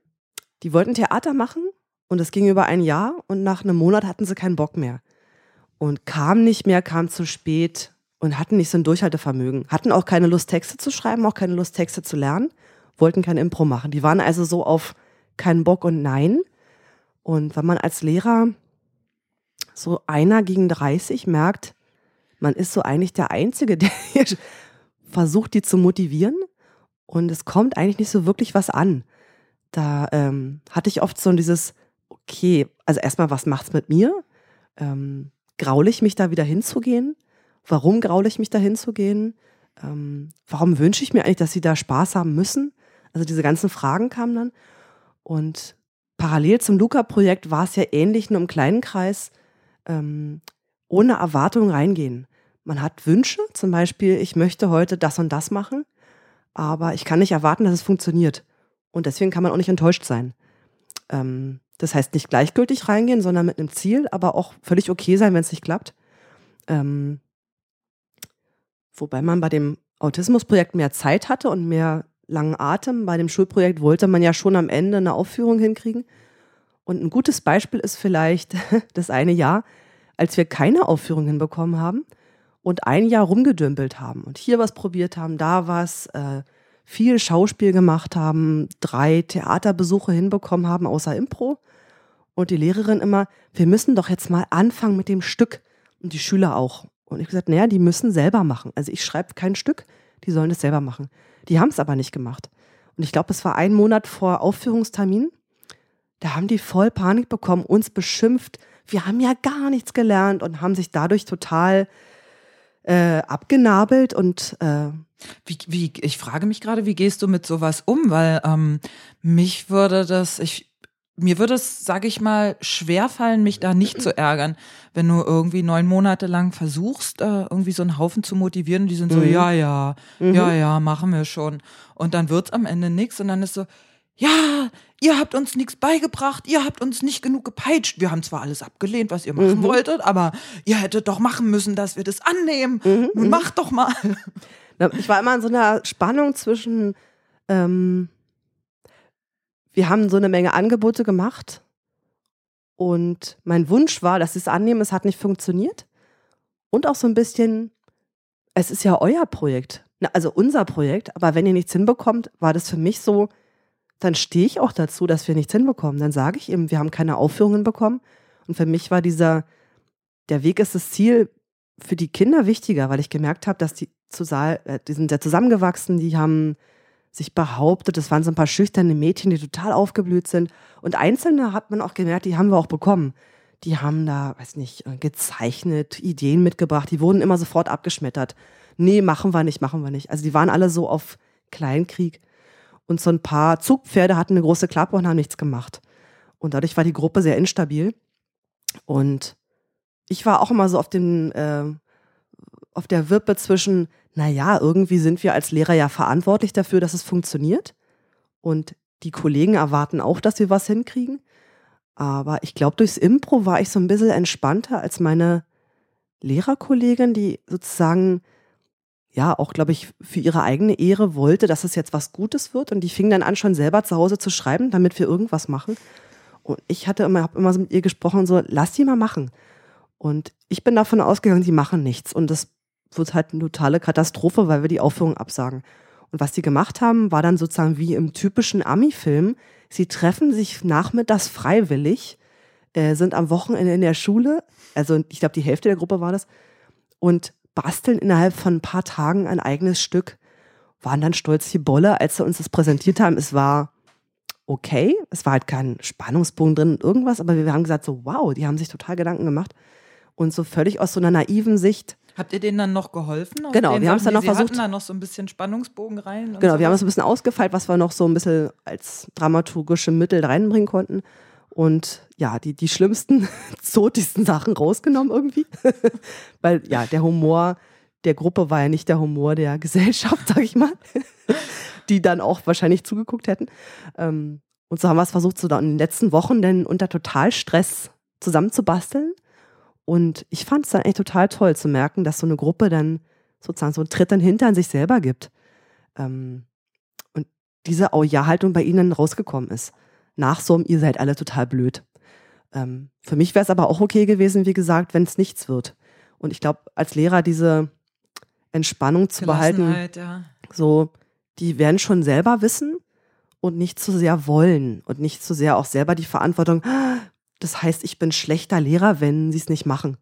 Die wollten Theater machen und es ging über ein Jahr und nach einem Monat hatten sie keinen Bock mehr. Und kamen nicht mehr, kamen zu spät und hatten nicht so ein Durchhaltevermögen. Hatten auch keine Lust, Texte zu schreiben, auch keine Lust, Texte zu lernen, wollten kein Impro machen. Die waren also so auf keinen Bock und Nein. Und wenn man als Lehrer so einer gegen 30 merkt, man ist so eigentlich der Einzige, <laughs> der hier versucht, die zu motivieren und es kommt eigentlich nicht so wirklich was an. Da ähm, hatte ich oft so dieses, okay, also erstmal, was macht's mit mir? Ähm, graule ich mich da wieder hinzugehen? Warum graule ich mich da hinzugehen? Ähm, warum wünsche ich mir eigentlich, dass sie da Spaß haben müssen? Also diese ganzen Fragen kamen dann. Und parallel zum Luca-Projekt war es ja ähnlich, nur im kleinen Kreis, ähm, ohne Erwartung reingehen. Man hat Wünsche, zum Beispiel, ich möchte heute das und das machen, aber ich kann nicht erwarten, dass es funktioniert. Und deswegen kann man auch nicht enttäuscht sein. Ähm, das heißt, nicht gleichgültig reingehen, sondern mit einem Ziel, aber auch völlig okay sein, wenn es nicht klappt. Ähm, wobei man bei dem Autismusprojekt mehr Zeit hatte und mehr langen Atem. Bei dem Schulprojekt wollte man ja schon am Ende eine Aufführung hinkriegen. Und ein gutes Beispiel ist vielleicht <laughs> das eine Jahr, als wir keine Aufführung hinbekommen haben und ein Jahr rumgedümpelt haben und hier was probiert haben, da was, äh, viel Schauspiel gemacht haben, drei Theaterbesuche hinbekommen haben, außer Impro. Und die Lehrerin immer, wir müssen doch jetzt mal anfangen mit dem Stück. Und die Schüler auch. Und ich gesagt, naja, die müssen selber machen. Also ich schreibe kein Stück, die sollen es selber machen. Die haben es aber nicht gemacht. Und ich glaube, es war ein Monat vor Aufführungstermin. Da haben die voll Panik bekommen, uns beschimpft. Wir haben ja gar nichts gelernt und haben sich dadurch total äh, abgenabelt und äh, Wie, wie, ich frage mich gerade, wie gehst du mit sowas um? Weil ähm, mich würde das, ich, mir würde es, sage ich mal, schwerfallen, mich da nicht zu ärgern, wenn du irgendwie neun Monate lang versuchst, äh, irgendwie so einen Haufen zu motivieren und die sind so, Mhm. ja, ja, ja, ja, machen wir schon. Und dann wird's am Ende nichts und dann ist so, ja, ihr habt uns nichts beigebracht, ihr habt uns nicht genug gepeitscht. Wir haben zwar alles abgelehnt, was ihr machen wolltet, aber ihr hättet doch machen müssen, dass wir das annehmen. Nun macht doch mal. Ich war immer in so einer Spannung zwischen, ähm, wir haben so eine Menge Angebote gemacht und mein Wunsch war, dass sie es annehmen, es hat nicht funktioniert. Und auch so ein bisschen, es ist ja euer Projekt, also unser Projekt, aber wenn ihr nichts hinbekommt, war das für mich so, dann stehe ich auch dazu, dass wir nichts hinbekommen. Dann sage ich eben, wir haben keine Aufführungen bekommen. Und für mich war dieser, der Weg ist das Ziel für die Kinder wichtiger, weil ich gemerkt habe, dass die zu Saal, äh, die sind sehr zusammengewachsen, die haben sich behauptet, das waren so ein paar schüchterne Mädchen, die total aufgeblüht sind. Und einzelne hat man auch gemerkt, die haben wir auch bekommen. die haben da, weiß nicht, äh, gezeichnet, Ideen mitgebracht, die wurden immer sofort abgeschmettert. Nee, machen wir nicht, machen wir nicht. Also die waren alle so auf Kleinkrieg. Und so ein paar Zugpferde hatten eine große Klappe und haben nichts gemacht. Und dadurch war die Gruppe sehr instabil. Und ich war auch immer so auf den, äh, auf der Wippe zwischen, naja, irgendwie sind wir als Lehrer ja verantwortlich dafür, dass es funktioniert. Und die Kollegen erwarten auch, dass wir was hinkriegen. Aber ich glaube, durchs Impro war ich so ein bisschen entspannter als meine Lehrerkollegin, die sozusagen ja auch, glaube ich, für ihre eigene Ehre wollte, dass es jetzt was Gutes wird. Und die fing dann an, schon selber zu Hause zu schreiben, damit wir irgendwas machen. Und ich hatte immer, habe immer so mit ihr gesprochen, so, lass die mal machen. Und ich bin davon ausgegangen, die machen nichts. Und das wird halt eine totale Katastrophe, weil wir die Aufführung absagen. Und was die gemacht haben, war dann sozusagen wie im typischen Ami-Film. Sie treffen sich nachmittags freiwillig, äh, sind am Wochenende in der Schule, also ich glaube, die Hälfte der Gruppe war das, und basteln innerhalb von ein paar Tagen ein eigenes Stück. Waren dann stolz wie Bolle, als sie uns das präsentiert haben. Es war okay, es war halt kein Spannungsbogen drin und irgendwas, aber wir haben gesagt so, wow, die haben sich total Gedanken gemacht. Und so völlig aus so einer naiven Sicht, Habt ihr denen dann noch geholfen? Genau, wir haben es dann noch Sie versucht. Hatten da noch so ein bisschen Spannungsbogen rein. Genau, so wir haben es ein bisschen ausgefeilt, was wir noch so ein bisschen als dramaturgische Mittel reinbringen konnten. Und ja, die, die schlimmsten, <laughs> zotigsten Sachen rausgenommen irgendwie. <laughs> Weil ja, der Humor der Gruppe war ja nicht der Humor der <laughs> Gesellschaft, sag ich mal. die dann auch wahrscheinlich zugeguckt hätten. Ähm, und so haben wir es versucht, so in den letzten Wochen dann unter Totalstress zusammenzubasteln. Und ich fand es dann echt total toll zu merken, dass so eine Gruppe dann sozusagen so einen Tritt in den Hintern sich selber gibt. Ähm, und diese Au-Ja-Haltung bei ihnen rausgekommen ist. Nach so einem, ihr seid alle total blöd. Ähm, für mich wäre es aber auch okay gewesen, wie gesagt, wenn es nichts wird. Und ich glaube, als Lehrer diese Entspannung zu behalten, ja. so, die werden schon selber wissen und nicht zu sehr wollen und nicht zu sehr auch selber die Verantwortung, das heißt, ich bin schlechter Lehrer, wenn sie es nicht machen.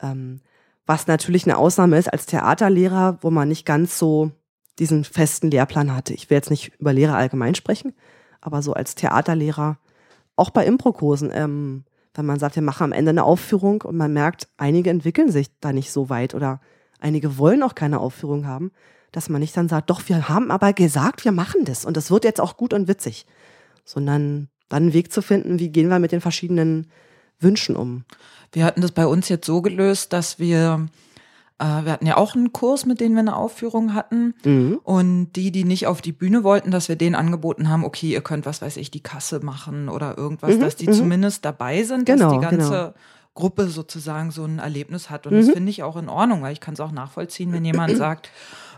Ähm, was natürlich eine Ausnahme ist als Theaterlehrer, wo man nicht ganz so diesen festen Lehrplan hatte. Ich will jetzt nicht über Lehrer allgemein sprechen, aber so als Theaterlehrer, auch bei Improkursen, ähm, wenn man sagt, wir machen am Ende eine Aufführung und man merkt, einige entwickeln sich da nicht so weit oder einige wollen auch keine Aufführung haben, dass man nicht dann sagt, doch, wir haben aber gesagt, wir machen das und das wird jetzt auch gut und witzig, sondern dann einen Weg zu finden, wie gehen wir mit den verschiedenen Wünschen um. Wir hatten das bei uns jetzt so gelöst, dass wir, äh, wir hatten ja auch einen Kurs, mit denen wir eine Aufführung hatten. Mhm. Und die, die nicht auf die Bühne wollten, dass wir denen angeboten haben, okay, ihr könnt, was weiß ich, die Kasse machen oder irgendwas, Mhm, dass die mhm. zumindest dabei sind, Genau, dass die ganze genau. Gruppe sozusagen so ein Erlebnis hat. Und Mhm. das finde ich auch in Ordnung, weil ich kann es auch nachvollziehen, wenn jemand <clears throat> sagt,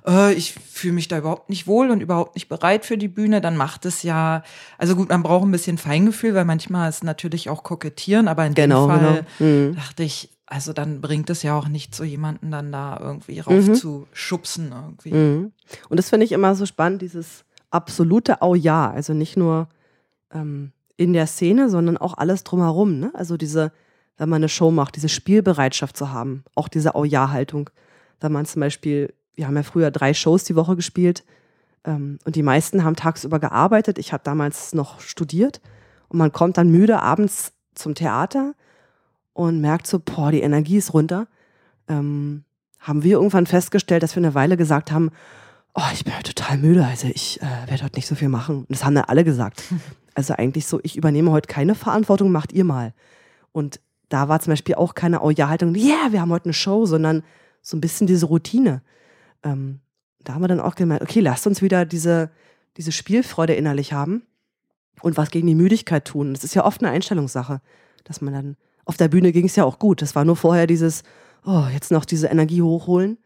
äh, ich fühle mich da überhaupt nicht wohl und überhaupt nicht bereit für die Bühne, dann macht es ja, also gut, man braucht ein bisschen Feingefühl, weil manchmal ist natürlich auch kokettieren, aber in Genau, dem Fall genau. Mhm. dachte ich, also dann bringt es ja auch nicht so jemanden dann da irgendwie Mhm. zu schubsen irgendwie. Mhm. Und das finde ich immer so spannend, dieses absolute Au-Ja. Also nicht nur ähm, in der Szene, sondern auch alles drumherum. Ne? Also diese, wenn man eine Show macht, diese Spielbereitschaft zu haben, auch diese Au-Ja-Haltung. Wenn man zum Beispiel, wir haben ja früher drei Shows die Woche gespielt ähm, und die meisten haben tagsüber gearbeitet. Ich habe damals noch studiert und man kommt dann müde abends zum Theater und merkt so, boah, die Energie ist runter. Ähm, haben wir irgendwann festgestellt, dass wir eine Weile gesagt haben, oh, ich bin heute total müde, also ich äh, werde heute nicht so viel machen. Und das haben dann alle gesagt. <laughs> Also eigentlich so, ich übernehme heute keine Verantwortung, macht ihr mal. Und da war zum Beispiel auch keine Oh ja-Haltung, yeah, wir haben heute eine Show, sondern so ein bisschen diese Routine. Ähm, da haben wir dann auch gemerkt, okay, lasst uns wieder diese, diese Spielfreude innerlich haben und was gegen die Müdigkeit tun. Das ist ja oft eine Einstellungssache, dass man dann, auf der Bühne ging es ja auch gut. Das war nur vorher dieses, oh, jetzt noch diese Energie hochholen.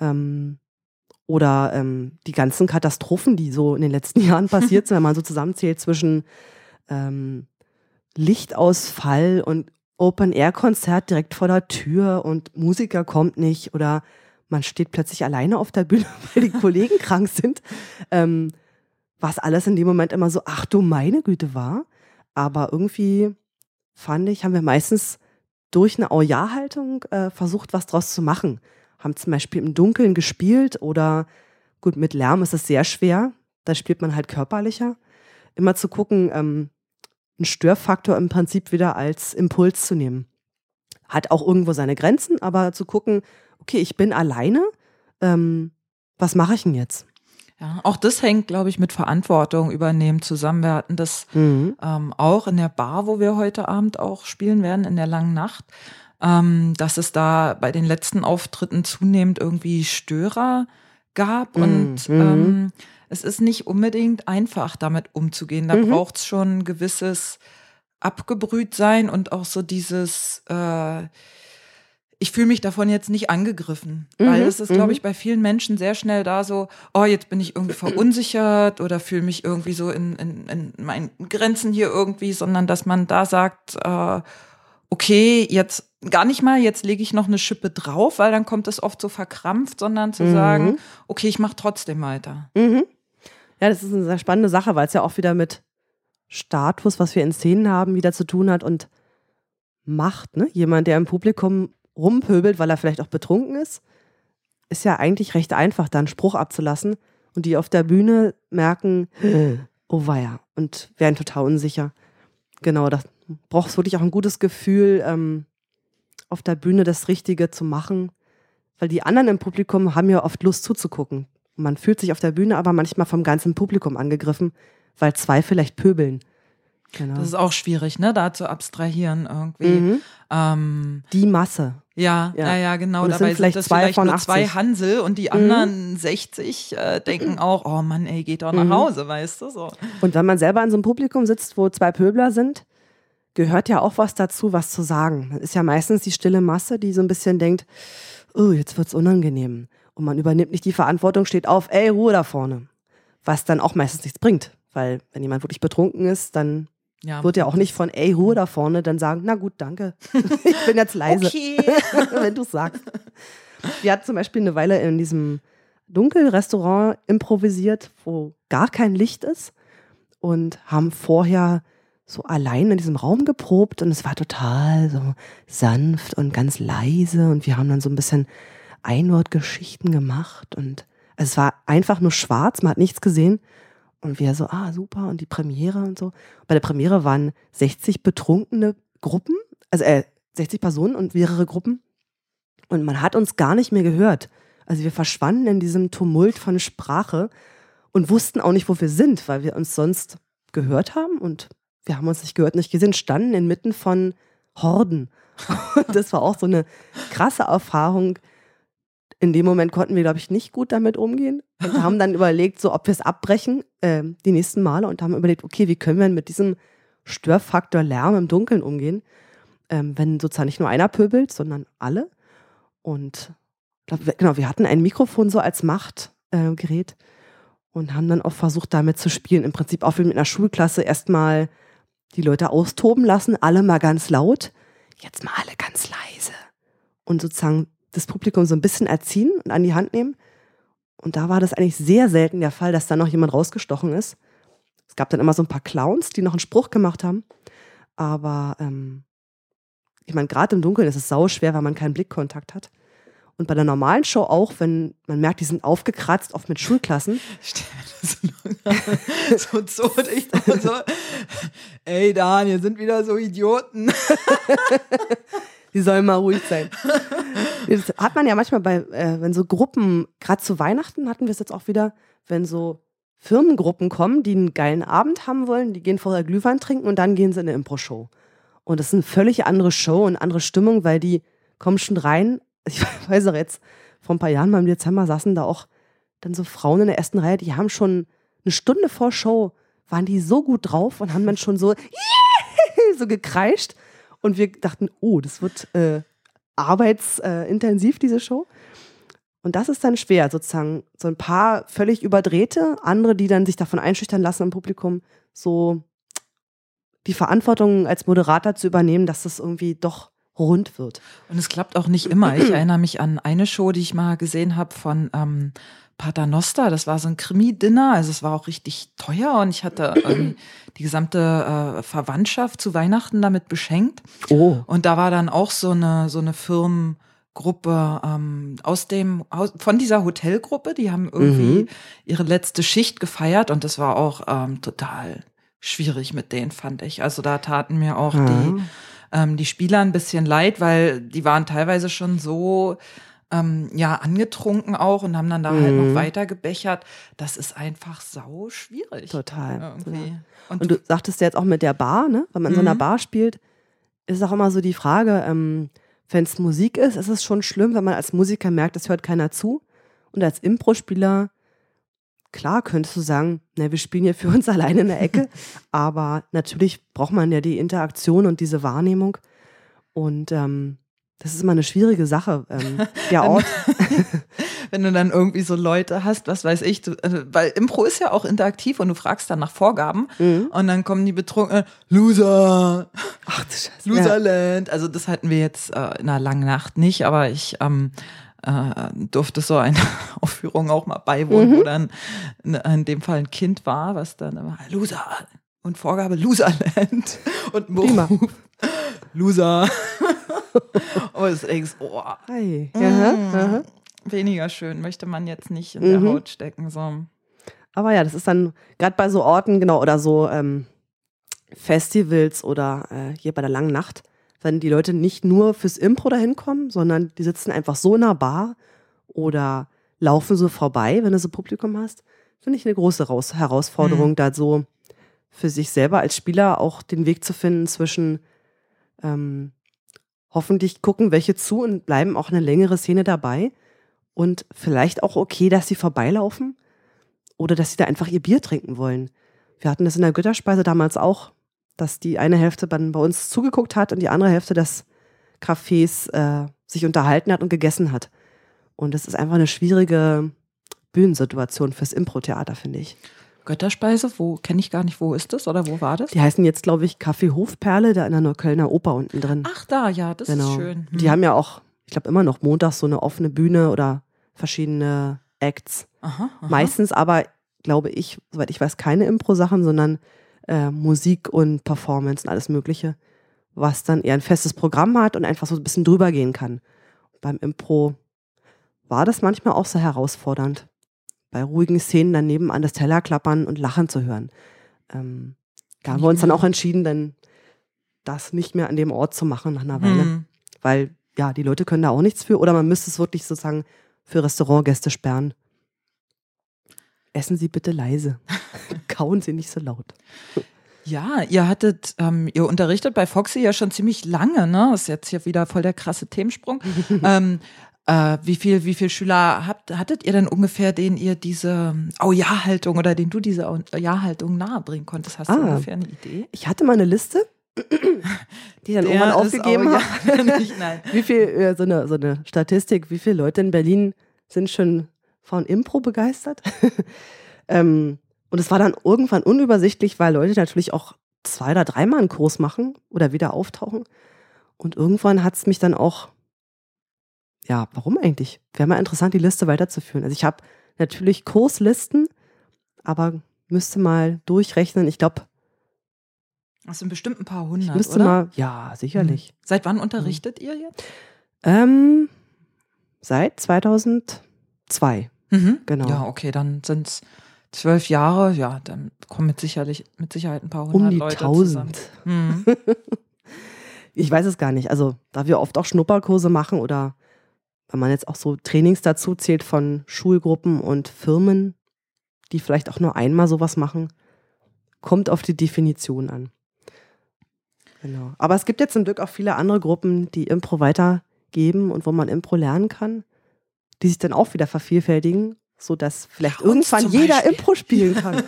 Ähm, oder ähm, die ganzen Katastrophen, die so in den letzten <laughs> Jahren passiert sind, wenn man so zusammenzählt zwischen ähm, Lichtausfall und Open-Air-Konzert direkt vor der Tür und Musiker kommt nicht oder man steht plötzlich alleine auf der Bühne, <laughs> weil die Kollegen krank sind. Ähm, was alles in dem Moment immer so, ach du meine Güte war. Aber irgendwie fand ich, haben wir meistens durch eine Au-Ja-Haltung äh, versucht, was draus zu machen. Haben zum Beispiel im Dunkeln gespielt oder gut, mit Lärm ist es sehr schwer. Da spielt man halt körperlicher. Immer zu gucken, ähm, einen Störfaktor im Prinzip wieder als Impuls zu nehmen. hat auch irgendwo seine Grenzen, aber zu gucken, okay, ich bin alleine, ähm, was mache ich denn jetzt? Ja, auch das hängt, glaube ich, mit Verantwortung übernehmen zusammen. Wir hatten das mhm. ähm, auch in der Bar, wo wir heute Abend auch spielen werden, in der langen Nacht, ähm, dass es da bei den letzten Auftritten zunehmend irgendwie Störer gab mhm. und mhm. ähm, es ist nicht unbedingt einfach, damit umzugehen. Da mhm. braucht es schon ein gewisses Abgebrühtsein und auch so dieses äh, ich fühle mich davon jetzt nicht angegriffen, mhm, weil es ist, glaube mhm. ich, bei vielen Menschen sehr schnell da so, oh, jetzt bin ich irgendwie verunsichert oder fühle mich irgendwie so in, in, in meinen Grenzen hier irgendwie, sondern dass man da sagt, äh, okay, jetzt gar nicht mal, jetzt lege ich noch eine Schippe drauf, weil dann kommt es oft so verkrampft, sondern zu mhm. sagen, okay, ich mache trotzdem weiter. Mhm. Ja, das ist eine sehr spannende Sache, weil es ja auch wieder mit Status, was wir in Szenen haben, wieder zu tun hat und Macht. Ne? Jemand, der im Publikum rumpöbelt, weil er vielleicht auch betrunken ist, ist ja eigentlich recht einfach, da einen Spruch abzulassen. Und die auf der Bühne merken, oh weia, und werden total unsicher. Genau, da brauchst wirklich auch ein gutes Gefühl, ähm, auf der Bühne das Richtige zu machen. Weil die anderen im Publikum haben ja oft Lust zuzugucken. Man fühlt sich auf der Bühne aber manchmal vom ganzen Publikum angegriffen, weil zwei vielleicht pöbeln. Genau. Das ist auch schwierig, ne, da zu abstrahieren irgendwie. Mhm. Ähm, die Masse. Ja, ja, ja, ja genau. Dabei sind vielleicht sind das zwei vielleicht von nur zwei Hansel und die anderen mhm. 60 äh, denken auch, oh Mann, ey, geht doch nach mhm. Hause, weißt du so. Und wenn man selber in so einem Publikum sitzt, wo zwei Pöbler sind, gehört ja auch was dazu, was zu sagen. Das ist ja meistens die stille Masse, die so ein bisschen denkt, oh, jetzt wird's unangenehm. Und man übernimmt nicht die Verantwortung, steht auf, ey, Ruhe da vorne. Was dann auch meistens nichts bringt. Weil wenn jemand wirklich betrunken ist, dann ja. Wird ja auch nicht von, ey, Ruhe da vorne, dann sagen, na gut, danke. <laughs> ich bin jetzt leise. Okay. <laughs> Wenn du sagst. Wir hatten zum Beispiel eine Weile in diesem Dunkelrestaurant improvisiert, wo gar kein Licht ist und haben vorher so allein in diesem Raum geprobt und es war total so sanft und ganz leise und wir haben dann so ein bisschen Einwortgeschichten gemacht und es war einfach nur schwarz, man hat nichts gesehen und wir so, ah, super, und die Premiere und so. Bei der Premiere waren 60 betrunkene Gruppen, also äh, 60 Personen und mehrere Gruppen. Und man hat uns gar nicht mehr gehört. Also wir verschwanden in diesem Tumult von Sprache und wussten auch nicht, wo wir sind, weil wir uns sonst gehört haben und wir haben uns nicht gehört, nicht gesehen, standen inmitten von Horden. <laughs> Und das war auch so eine krasse Erfahrung, in dem Moment konnten wir, glaube ich, nicht gut damit umgehen und haben dann überlegt, so ob wir es abbrechen äh, die nächsten Male und haben überlegt, okay, wie können wir mit diesem Störfaktor Lärm im Dunkeln umgehen, ähm, wenn sozusagen nicht nur einer pöbelt, sondern alle. Und genau, wir hatten ein Mikrofon so als Machtgerät äh, und haben dann auch versucht, damit zu spielen. Im Prinzip auch wie mit einer Schulklasse erstmal die Leute austoben lassen, alle mal ganz laut, jetzt mal alle ganz leise. Und sozusagen das Publikum so ein bisschen erziehen und an die Hand nehmen. Und da war das eigentlich sehr selten der Fall, dass da noch jemand rausgestochen ist. Es gab dann immer so ein paar Clowns, die noch einen Spruch gemacht haben. Aber ähm, ich meine, gerade im Dunkeln ist es sau schwer, weil man keinen Blickkontakt hat. Und bei der normalen Show auch, wenn man merkt, die sind aufgekratzt, oft mit Schulklassen. <laughs> <laughs> so, so, so, so, ey Dan, hier sind wieder so Idioten. <laughs> die sollen mal ruhig sein. Das hat man ja manchmal bei, äh, wenn so Gruppen, gerade zu Weihnachten hatten wir es jetzt auch wieder, wenn so Firmengruppen kommen, die einen geilen Abend haben wollen, die gehen vorher Glühwein trinken und dann gehen sie in eine Impro-Show. Und das ist eine völlig andere Show und andere Stimmung, weil die kommen schon rein. <laughs> Ich weiß auch jetzt, vor ein paar Jahren mal im Dezember saßen da auch dann so Frauen in der ersten Reihe, die haben schon eine Stunde vor Show, waren die so gut drauf und haben dann schon so, yeah! <laughs> so gekreischt. Und wir dachten, oh, das wird äh, arbeitsintensiv, diese Show. Und das ist dann schwer, sozusagen so ein paar völlig überdrehte, andere, die dann sich davon einschüchtern lassen im Publikum, so die Verantwortung als Moderator zu übernehmen, dass das irgendwie doch rund wird. Und es klappt auch nicht immer. Ich erinnere mich an eine Show, die ich mal gesehen habe von ähm, Paternoster. Das war so ein Krimi-Dinner. Also es war auch richtig teuer und ich hatte ähm, die gesamte äh, Verwandtschaft zu Weihnachten damit beschenkt. Oh. Und da war dann auch so eine, so eine Firmengruppe ähm, aus dem, von dieser Hotelgruppe. Die haben irgendwie mhm. ihre letzte Schicht gefeiert und das war auch ähm, total schwierig mit denen, fand ich. Also da taten mir auch mhm. die ähm, die Spieler ein bisschen leid, weil die waren teilweise schon so ähm, ja angetrunken auch und haben dann da halt noch Mhm. weiter gebechert. Das ist einfach sau schwierig. Total. Ja. Und, Und du sagtest ja jetzt auch mit der Bar, ne? Wenn man in so einer Mhm. Bar spielt, ist auch immer so die Frage, ähm, wenn es Musik ist, ist es schon schlimm, wenn man als Musiker merkt, es hört keiner zu. Und als Impro-Spieler, klar, könntest du sagen, ne, wir spielen hier für uns <laughs> alleine in der Ecke. aber natürlich braucht man ja die Interaktion und diese Wahrnehmung. Und ähm, das ist immer eine schwierige Sache. Ähm, der <laughs> Ort. <laughs> wenn du dann irgendwie so Leute hast, was weiß ich, du, also, weil Impro ist ja auch interaktiv und du fragst dann nach Vorgaben Mhm. und dann kommen die Betrunkenen, Loser, Ach du Scheiße. Loserland. Also das hatten wir jetzt äh, in einer langen Nacht nicht, aber ich ähm, äh, durfte so eine <laughs> Aufführung auch mal beiwohnen, Mhm. wo dann in, in dem Fall ein Kind war, was dann immer Loser und Vorgabe Loserland und. Beruf <laughs> Loser. <laughs> und du denkst, oh, Hi. Aha, Mm. aha. weniger schön, möchte man jetzt nicht in der Mhm. Haut stecken. So. Aber ja, das ist dann gerade bei so Orten, genau, oder so ähm, Festivals oder äh, hier bei der langen Nacht, wenn die Leute nicht nur fürs Impro dahin kommen, sondern die sitzen einfach so in einer Bar oder laufen so vorbei, wenn du so Publikum hast, finde ich eine große Raus Herausforderung, da so für sich selber als Spieler auch den Weg zu finden zwischen ähm, hoffentlich gucken welche zu und bleiben auch eine längere Szene dabei und vielleicht auch okay, dass sie vorbeilaufen oder dass sie da einfach ihr Bier trinken wollen. Wir hatten das in der Götterspeise damals auch, dass die eine Hälfte dann bei uns zugeguckt hat und die andere Hälfte des Cafés äh, sich unterhalten hat und gegessen hat. Und das ist einfach eine schwierige Bühnensituation fürs Impro-Theater, finde ich. Götterspeise, wo kenne ich gar nicht, wo ist das oder wo war das? Die heißen jetzt, glaube ich, Café Hofperle, da in der Neuköllner Oper unten drin. Ach da, ja, das ist schön. Hm. Die haben ja auch, ich glaube, immer noch montags so eine offene Bühne oder verschiedene Acts. aha, aha. Meistens aber, glaube ich, soweit ich weiß, keine Impro-Sachen, sondern äh, Musik und Performance und alles Mögliche, was dann eher ein festes Programm hat und einfach so ein bisschen drüber gehen kann. Beim Impro war das manchmal auch so herausfordernd, bei ruhigen Szenen daneben an das Teller klappern und lachen zu hören. Ähm, da haben wir uns dann auch entschieden, dann das nicht mehr an dem Ort zu machen nach einer Weile Hm. weil ja, die Leute können da auch nichts für oder man müsste es wirklich sozusagen für Restaurantgäste sperren. Essen Sie bitte leise. <laughs> Kauen Sie nicht so laut. Ja, ihr hattet, ähm, ihr unterrichtet bei Foxy ja schon ziemlich lange, ne? Ist jetzt hier wieder voll der krasse Themensprung. <laughs> ähm, äh, wie viel, wie viel Schüler habt, hattet ihr denn ungefähr, den ihr diese Au-Ja-Haltung oder den du diese Au-Ja-Haltung nahebringen konntest? Hast du Ah. ungefähr eine Idee? Ich hatte mal eine Liste, <clears throat> die dann irgendwann aufgegeben <laughs> nicht, nein. <laughs> Wie viel, äh, so, eine, so eine Statistik, wie viele Leute in Berlin sind schon von Impro begeistert? ähm, und es war dann irgendwann unübersichtlich, weil Leute natürlich auch zwei oder dreimal einen Kurs machen oder wieder auftauchen. Und irgendwann hat es mich dann auch, ja, warum eigentlich? Wäre mal interessant, die Liste weiterzuführen. Also ich habe natürlich Kurslisten, aber müsste mal durchrechnen. Ich glaube, Das sind bestimmt ein paar ich hundert, müsste oder? mal, ja, sicherlich. Seit wann unterrichtet ihr jetzt? Ähm, seit 2002. Mhm. Genau. Ja, okay, dann sind es zwölf Jahre. Ja, dann kommen mit, sicherlich, mit Sicherheit ein paar Um hundert die Leute zusammen. 1000. Mhm. <laughs> Ich weiß es gar nicht. Also, da wir oft auch Schnupperkurse machen oder wenn man jetzt auch so Trainings dazu zählt von Schulgruppen und Firmen, die vielleicht auch nur einmal sowas machen, kommt auf die Definition an. Genau. Aber es gibt jetzt zum Glück auch viele andere Gruppen, die Impro weitergeben und wo man Impro lernen kann, die sich dann auch wieder vervielfältigen, sodass vielleicht Ja, irgendwann jeder. Impro spielen kann.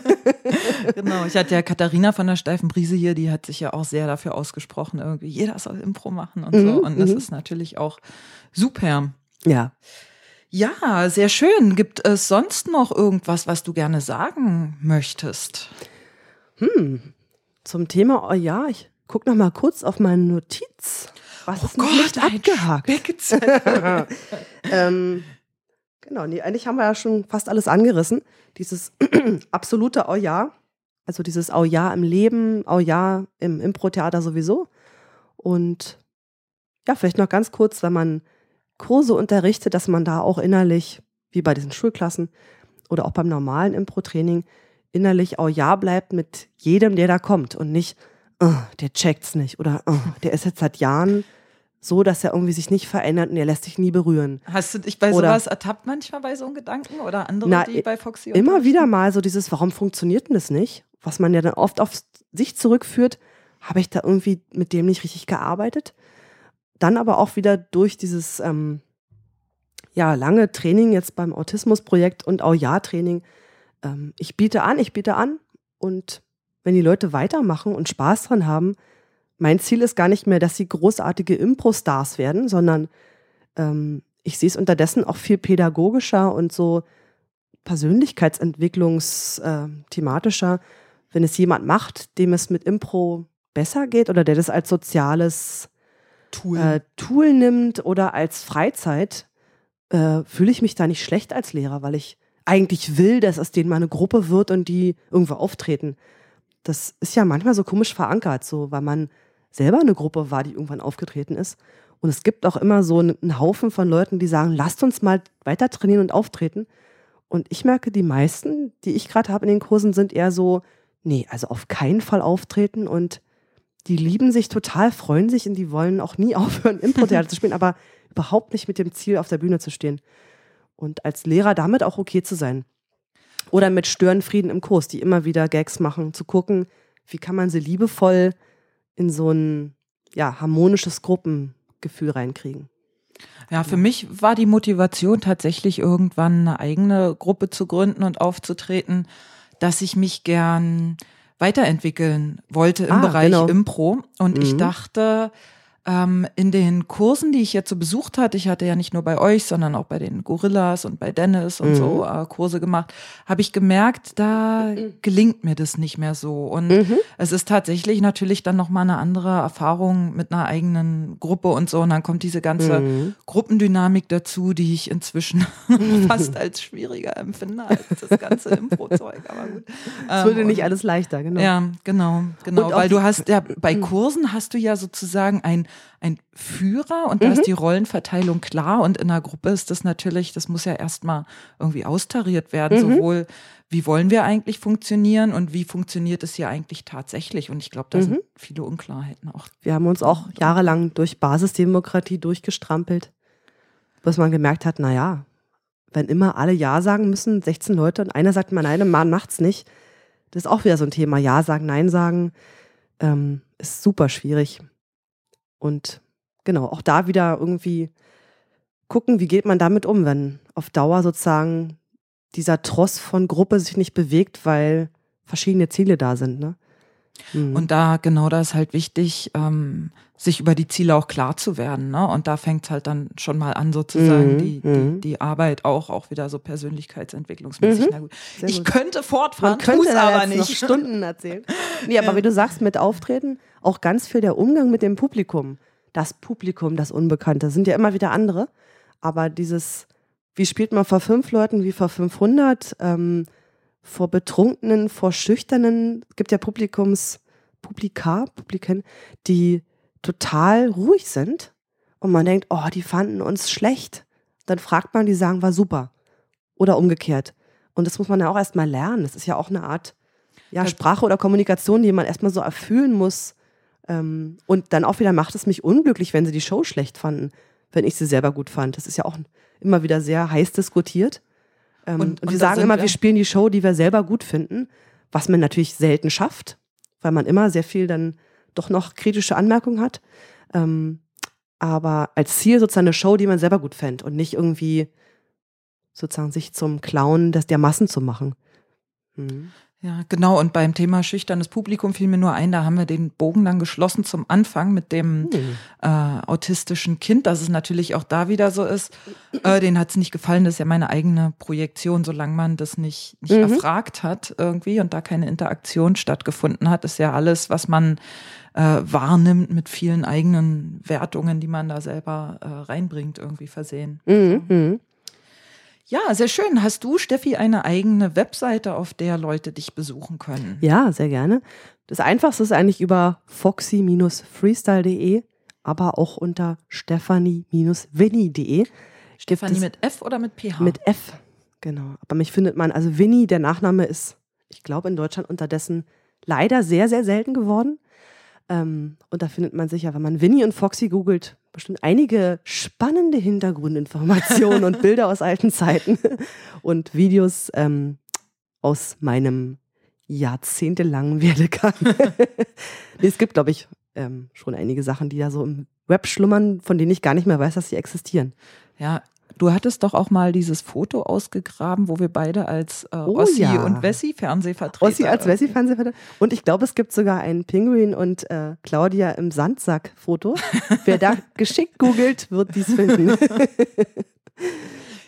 <laughs> genau, ich hatte ja Katharina von der Steifen Brise hier, die hat sich ja auch sehr dafür ausgesprochen, irgendwie jeder soll Impro machen und Mhm, so. Und das mhm. ist natürlich auch super. ja. Ja, sehr schön. Gibt es sonst noch irgendwas, was du gerne sagen möchtest? Hm. Zum Thema, oh ja, ich gucke noch mal kurz auf meine Notiz. Was ist noch nicht abgehakt? <laughs> <laughs> Ähm, genau, nee, eigentlich haben wir ja schon fast alles angerissen. Dieses <clears throat> absolute Oh ja, also dieses Oh ja im Leben, Oh ja im Impro-Theater sowieso. Und ja, vielleicht noch ganz kurz, wenn man Kurse unterrichtet, dass man da auch innerlich, wie bei diesen Schulklassen oder auch beim normalen Impro-Training, innerlich Oh ja bleibt mit jedem, der da kommt und nicht oh, der checkt's nicht oder oh, der ist jetzt seit Jahren so, dass er irgendwie sich nicht verändert und er lässt sich nie berühren. Hast du dich bei Oder- sowas ertappt manchmal bei so einem Gedanken oder andere, Na, die bei Foxy Immer wieder mal so dieses, warum funktioniert denn das nicht? Was man ja dann oft auf sich zurückführt, habe ich da irgendwie mit dem nicht richtig gearbeitet. Dann aber auch wieder durch dieses ähm, ja, lange Training jetzt beim Autismusprojekt und auch Ja-Training. Ähm, ich biete an, ich biete an und wenn die Leute weitermachen und Spaß dran haben, mein Ziel ist gar nicht mehr, dass sie großartige Impro-Stars werden, sondern ähm, ich sehe es unterdessen auch viel pädagogischer und so persönlichkeitsentwicklungsthematischer, wenn es jemand macht, dem es mit Impro besser geht oder der das als soziales Tool. äh, Tool nimmt oder als Freizeit, äh, fühle ich mich da nicht schlecht als Lehrer, weil ich eigentlich will, dass aus denen mal eine Gruppe wird und die irgendwo auftreten. Das ist ja manchmal so komisch verankert, so weil man selber eine Gruppe war, die irgendwann aufgetreten ist. Und es gibt auch immer so einen Haufen von Leuten, die sagen, lasst uns mal weiter trainieren und auftreten. Und ich merke, die meisten, die ich gerade habe in den Kursen, sind eher so, nee, also auf keinen Fall auftreten und die lieben sich total, freuen sich und die wollen auch nie <laughs> aufhören, Impro-Theater zu spielen, aber überhaupt nicht mit dem Ziel, auf der Bühne zu stehen. Und als Lehrer damit auch okay zu sein. Oder mit Störenfrieden im Kurs, die immer wieder Gags machen, zu gucken, wie kann man sie liebevoll in so ein ja, harmonisches Gruppengefühl reinkriegen. Ja, für mich war die Motivation tatsächlich irgendwann eine eigene Gruppe zu gründen und aufzutreten, dass ich mich gern weiterentwickeln wollte im Ah, Bereich genau. Impro. Und ich Mhm. dachte, ähm, in den Kursen, die ich jetzt so besucht hatte, ich hatte ja nicht nur bei euch, sondern auch bei den Gorillas und bei Dennis und Mhm. so äh, Kurse gemacht, habe ich gemerkt, da gelingt mir das nicht mehr so. Und Mhm. es ist tatsächlich natürlich dann nochmal eine andere Erfahrung mit einer eigenen Gruppe und so. Und dann kommt diese ganze Mhm. Gruppendynamik dazu, die ich inzwischen <laughs> fast <laughs> als schwieriger empfinde als das ganze Impro-Zeug. Aber gut. Es Ähm, würde und- nicht alles leichter, genau. ja, genau, genau. Weil du hast ja bei Kursen hast du ja sozusagen ein, ein Führer und da Mhm. ist die Rollenverteilung klar und in einer Gruppe ist das natürlich, das muss ja erstmal irgendwie austariert werden, Mhm. sowohl wie wollen wir eigentlich funktionieren und wie funktioniert es hier eigentlich tatsächlich. Und ich glaube, da Mhm. sind viele Unklarheiten auch. Wir haben uns auch jahrelang durch Basisdemokratie durchgestrampelt, bis man gemerkt hat, naja, wenn immer alle Ja sagen müssen, 16 Leute und einer sagt mal nein, man macht's nicht, das ist auch wieder so ein Thema. Ja sagen, Nein sagen, ähm, ist super schwierig. Und genau, auch da wieder irgendwie gucken, wie geht man damit um, wenn auf Dauer sozusagen dieser Tross von Gruppe sich nicht bewegt, weil verschiedene Ziele da sind. Ne? Mhm. Und da, genau, da ist halt wichtig, ähm, sich über die Ziele auch klar zu werden. Ne? Und da fängt es halt dann schon mal an, sozusagen, Mhm, die, die, mhm. die Arbeit auch, auch wieder so persönlichkeitsentwicklungsmäßig. Mhm. Ich könnte fortfahren, Man könnte aber jetzt noch nicht. Stunden erzählen. Nee, aber <laughs> wie du sagst, mit Auftreten, auch ganz viel der Umgang mit dem Publikum. Das Publikum, das Unbekannte, sind ja immer wieder andere. Aber dieses, wie spielt man vor fünf Leuten, wie vor 500, ähm, vor Betrunkenen, vor Schüchternen, es gibt ja Publikums, Publika, Publiken, die total ruhig sind und man denkt, oh, die fanden uns schlecht. Dann fragt man, die sagen, war super. Oder umgekehrt. Und das muss man ja auch erstmal lernen. Das ist ja auch eine Art ja, Sprache oder Kommunikation, die man erstmal so erfüllen muss. Ähm, und dann auch wieder macht es mich unglücklich, wenn sie die Show schlecht fanden, wenn ich sie selber gut fand. Das ist ja auch immer wieder sehr heiß diskutiert. Ähm, Und- und, und wir sagen immer, wir- spielen die Show, die wir selber gut finden, was man natürlich selten schafft, weil man immer sehr viel dann doch noch kritische Anmerkungen hat. Ähm, aber als Ziel sozusagen eine Show, die man selber gut fände und nicht irgendwie sozusagen sich zum Clown des der Massen zu machen. Mhm. Ja, genau. Und beim Thema schüchternes Publikum fiel mir nur ein, da haben wir den Bogen dann geschlossen zum Anfang mit dem Hm. äh, autistischen Kind, dass es natürlich auch da wieder so ist. Äh, denen hat es nicht gefallen, das ist ja meine eigene Projektion, solange man das nicht, nicht Mhm. erfragt hat irgendwie und da keine Interaktion stattgefunden hat, ist ja alles, was man äh, wahrnimmt mit vielen eigenen Wertungen, die man da selber äh, reinbringt, irgendwie versehen. Mhm. Ja, sehr schön. Hast du, Steffi, eine eigene Webseite, auf der Leute dich besuchen können? Ja, sehr gerne. Das Einfachste ist eigentlich über foxy-freestyle.de, aber auch unter stephanie-winnie.de. Stefanie es- mit F oder mit PH? Mit F, genau. Aber mich findet man, also Winnie, der Nachname ist, ich glaube, in Deutschland unterdessen leider sehr, sehr selten geworden. Ähm, und da findet man sicher, wenn man Winnie und Foxy googelt, bestimmt einige spannende Hintergrundinformationen und Bilder aus alten Zeiten <laughs> und Videos ähm, aus meinem jahrzehntelangen Werdegang. <laughs> es gibt, glaube ich, ähm, schon einige Sachen, die da so im Web schlummern, von denen ich gar nicht mehr weiß, dass sie existieren. Ja, Du hattest doch auch mal dieses Foto ausgegraben, wo wir beide als äh, oh, Ossi ja. und Wessi Fernsehvertreter. Ossi als Wessi Fernsehvertreter. Und ich glaube, es gibt sogar ein Pinguin und äh, Claudia im Sandsack Foto. <laughs> Wer da geschickt googelt, wird dies finden. <laughs>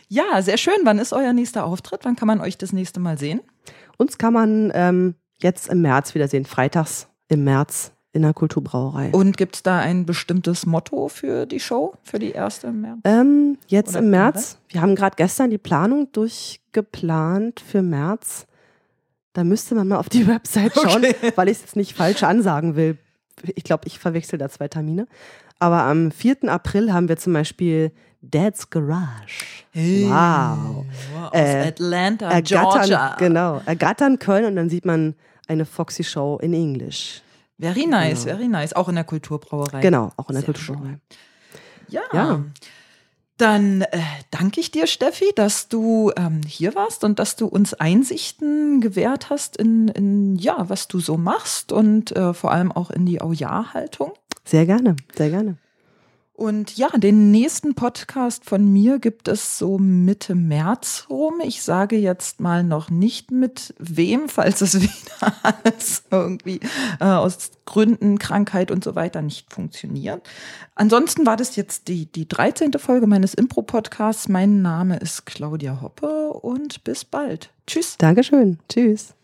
ja, sehr schön. Wann ist euer nächster Auftritt? Wann kann man euch das nächste Mal sehen? Uns kann man ähm, jetzt im März wiedersehen, freitags im März in der Kulturbrauerei. Und gibt es da ein bestimmtes Motto für die Show, für die erste im März? Ähm, jetzt Oder im März. Wir haben gerade gestern die Planung durchgeplant für März. Da müsste man mal auf die <laughs> Website schauen, okay. weil ich es jetzt nicht falsch ansagen will. Ich glaube, ich verwechsel da zwei Termine. Aber am 4. April haben wir zum Beispiel Dad's Garage. Hey, wow. Aus äh, Atlanta, ergattern, Georgia. Genau, ergattern Köln und dann sieht man eine Foxy Show in Englisch. Very nice, genau. very nice. Auch in der Kulturbrauerei. Genau, auch in der Sehr Kulturbrauerei. Ja. ja. Dann äh, danke ich dir, Steffi, dass du ähm, hier warst und dass du uns Einsichten gewährt hast in, in ja, was du so machst und äh, vor allem auch in die Au-Ja-Haltung. Sehr gerne, sehr gerne. Und ja, den nächsten Podcast von mir gibt es so Mitte März rum. Ich sage jetzt mal noch nicht mit wem, <laughs> falls es wieder alles irgendwie äh, aus Gründen, Krankheit und so weiter nicht funktioniert. Ansonsten war das jetzt die, die 13. Folge meines Impro-Podcasts. Mein Name ist Claudia Hoppe und bis bald. Tschüss. Dankeschön. Tschüss.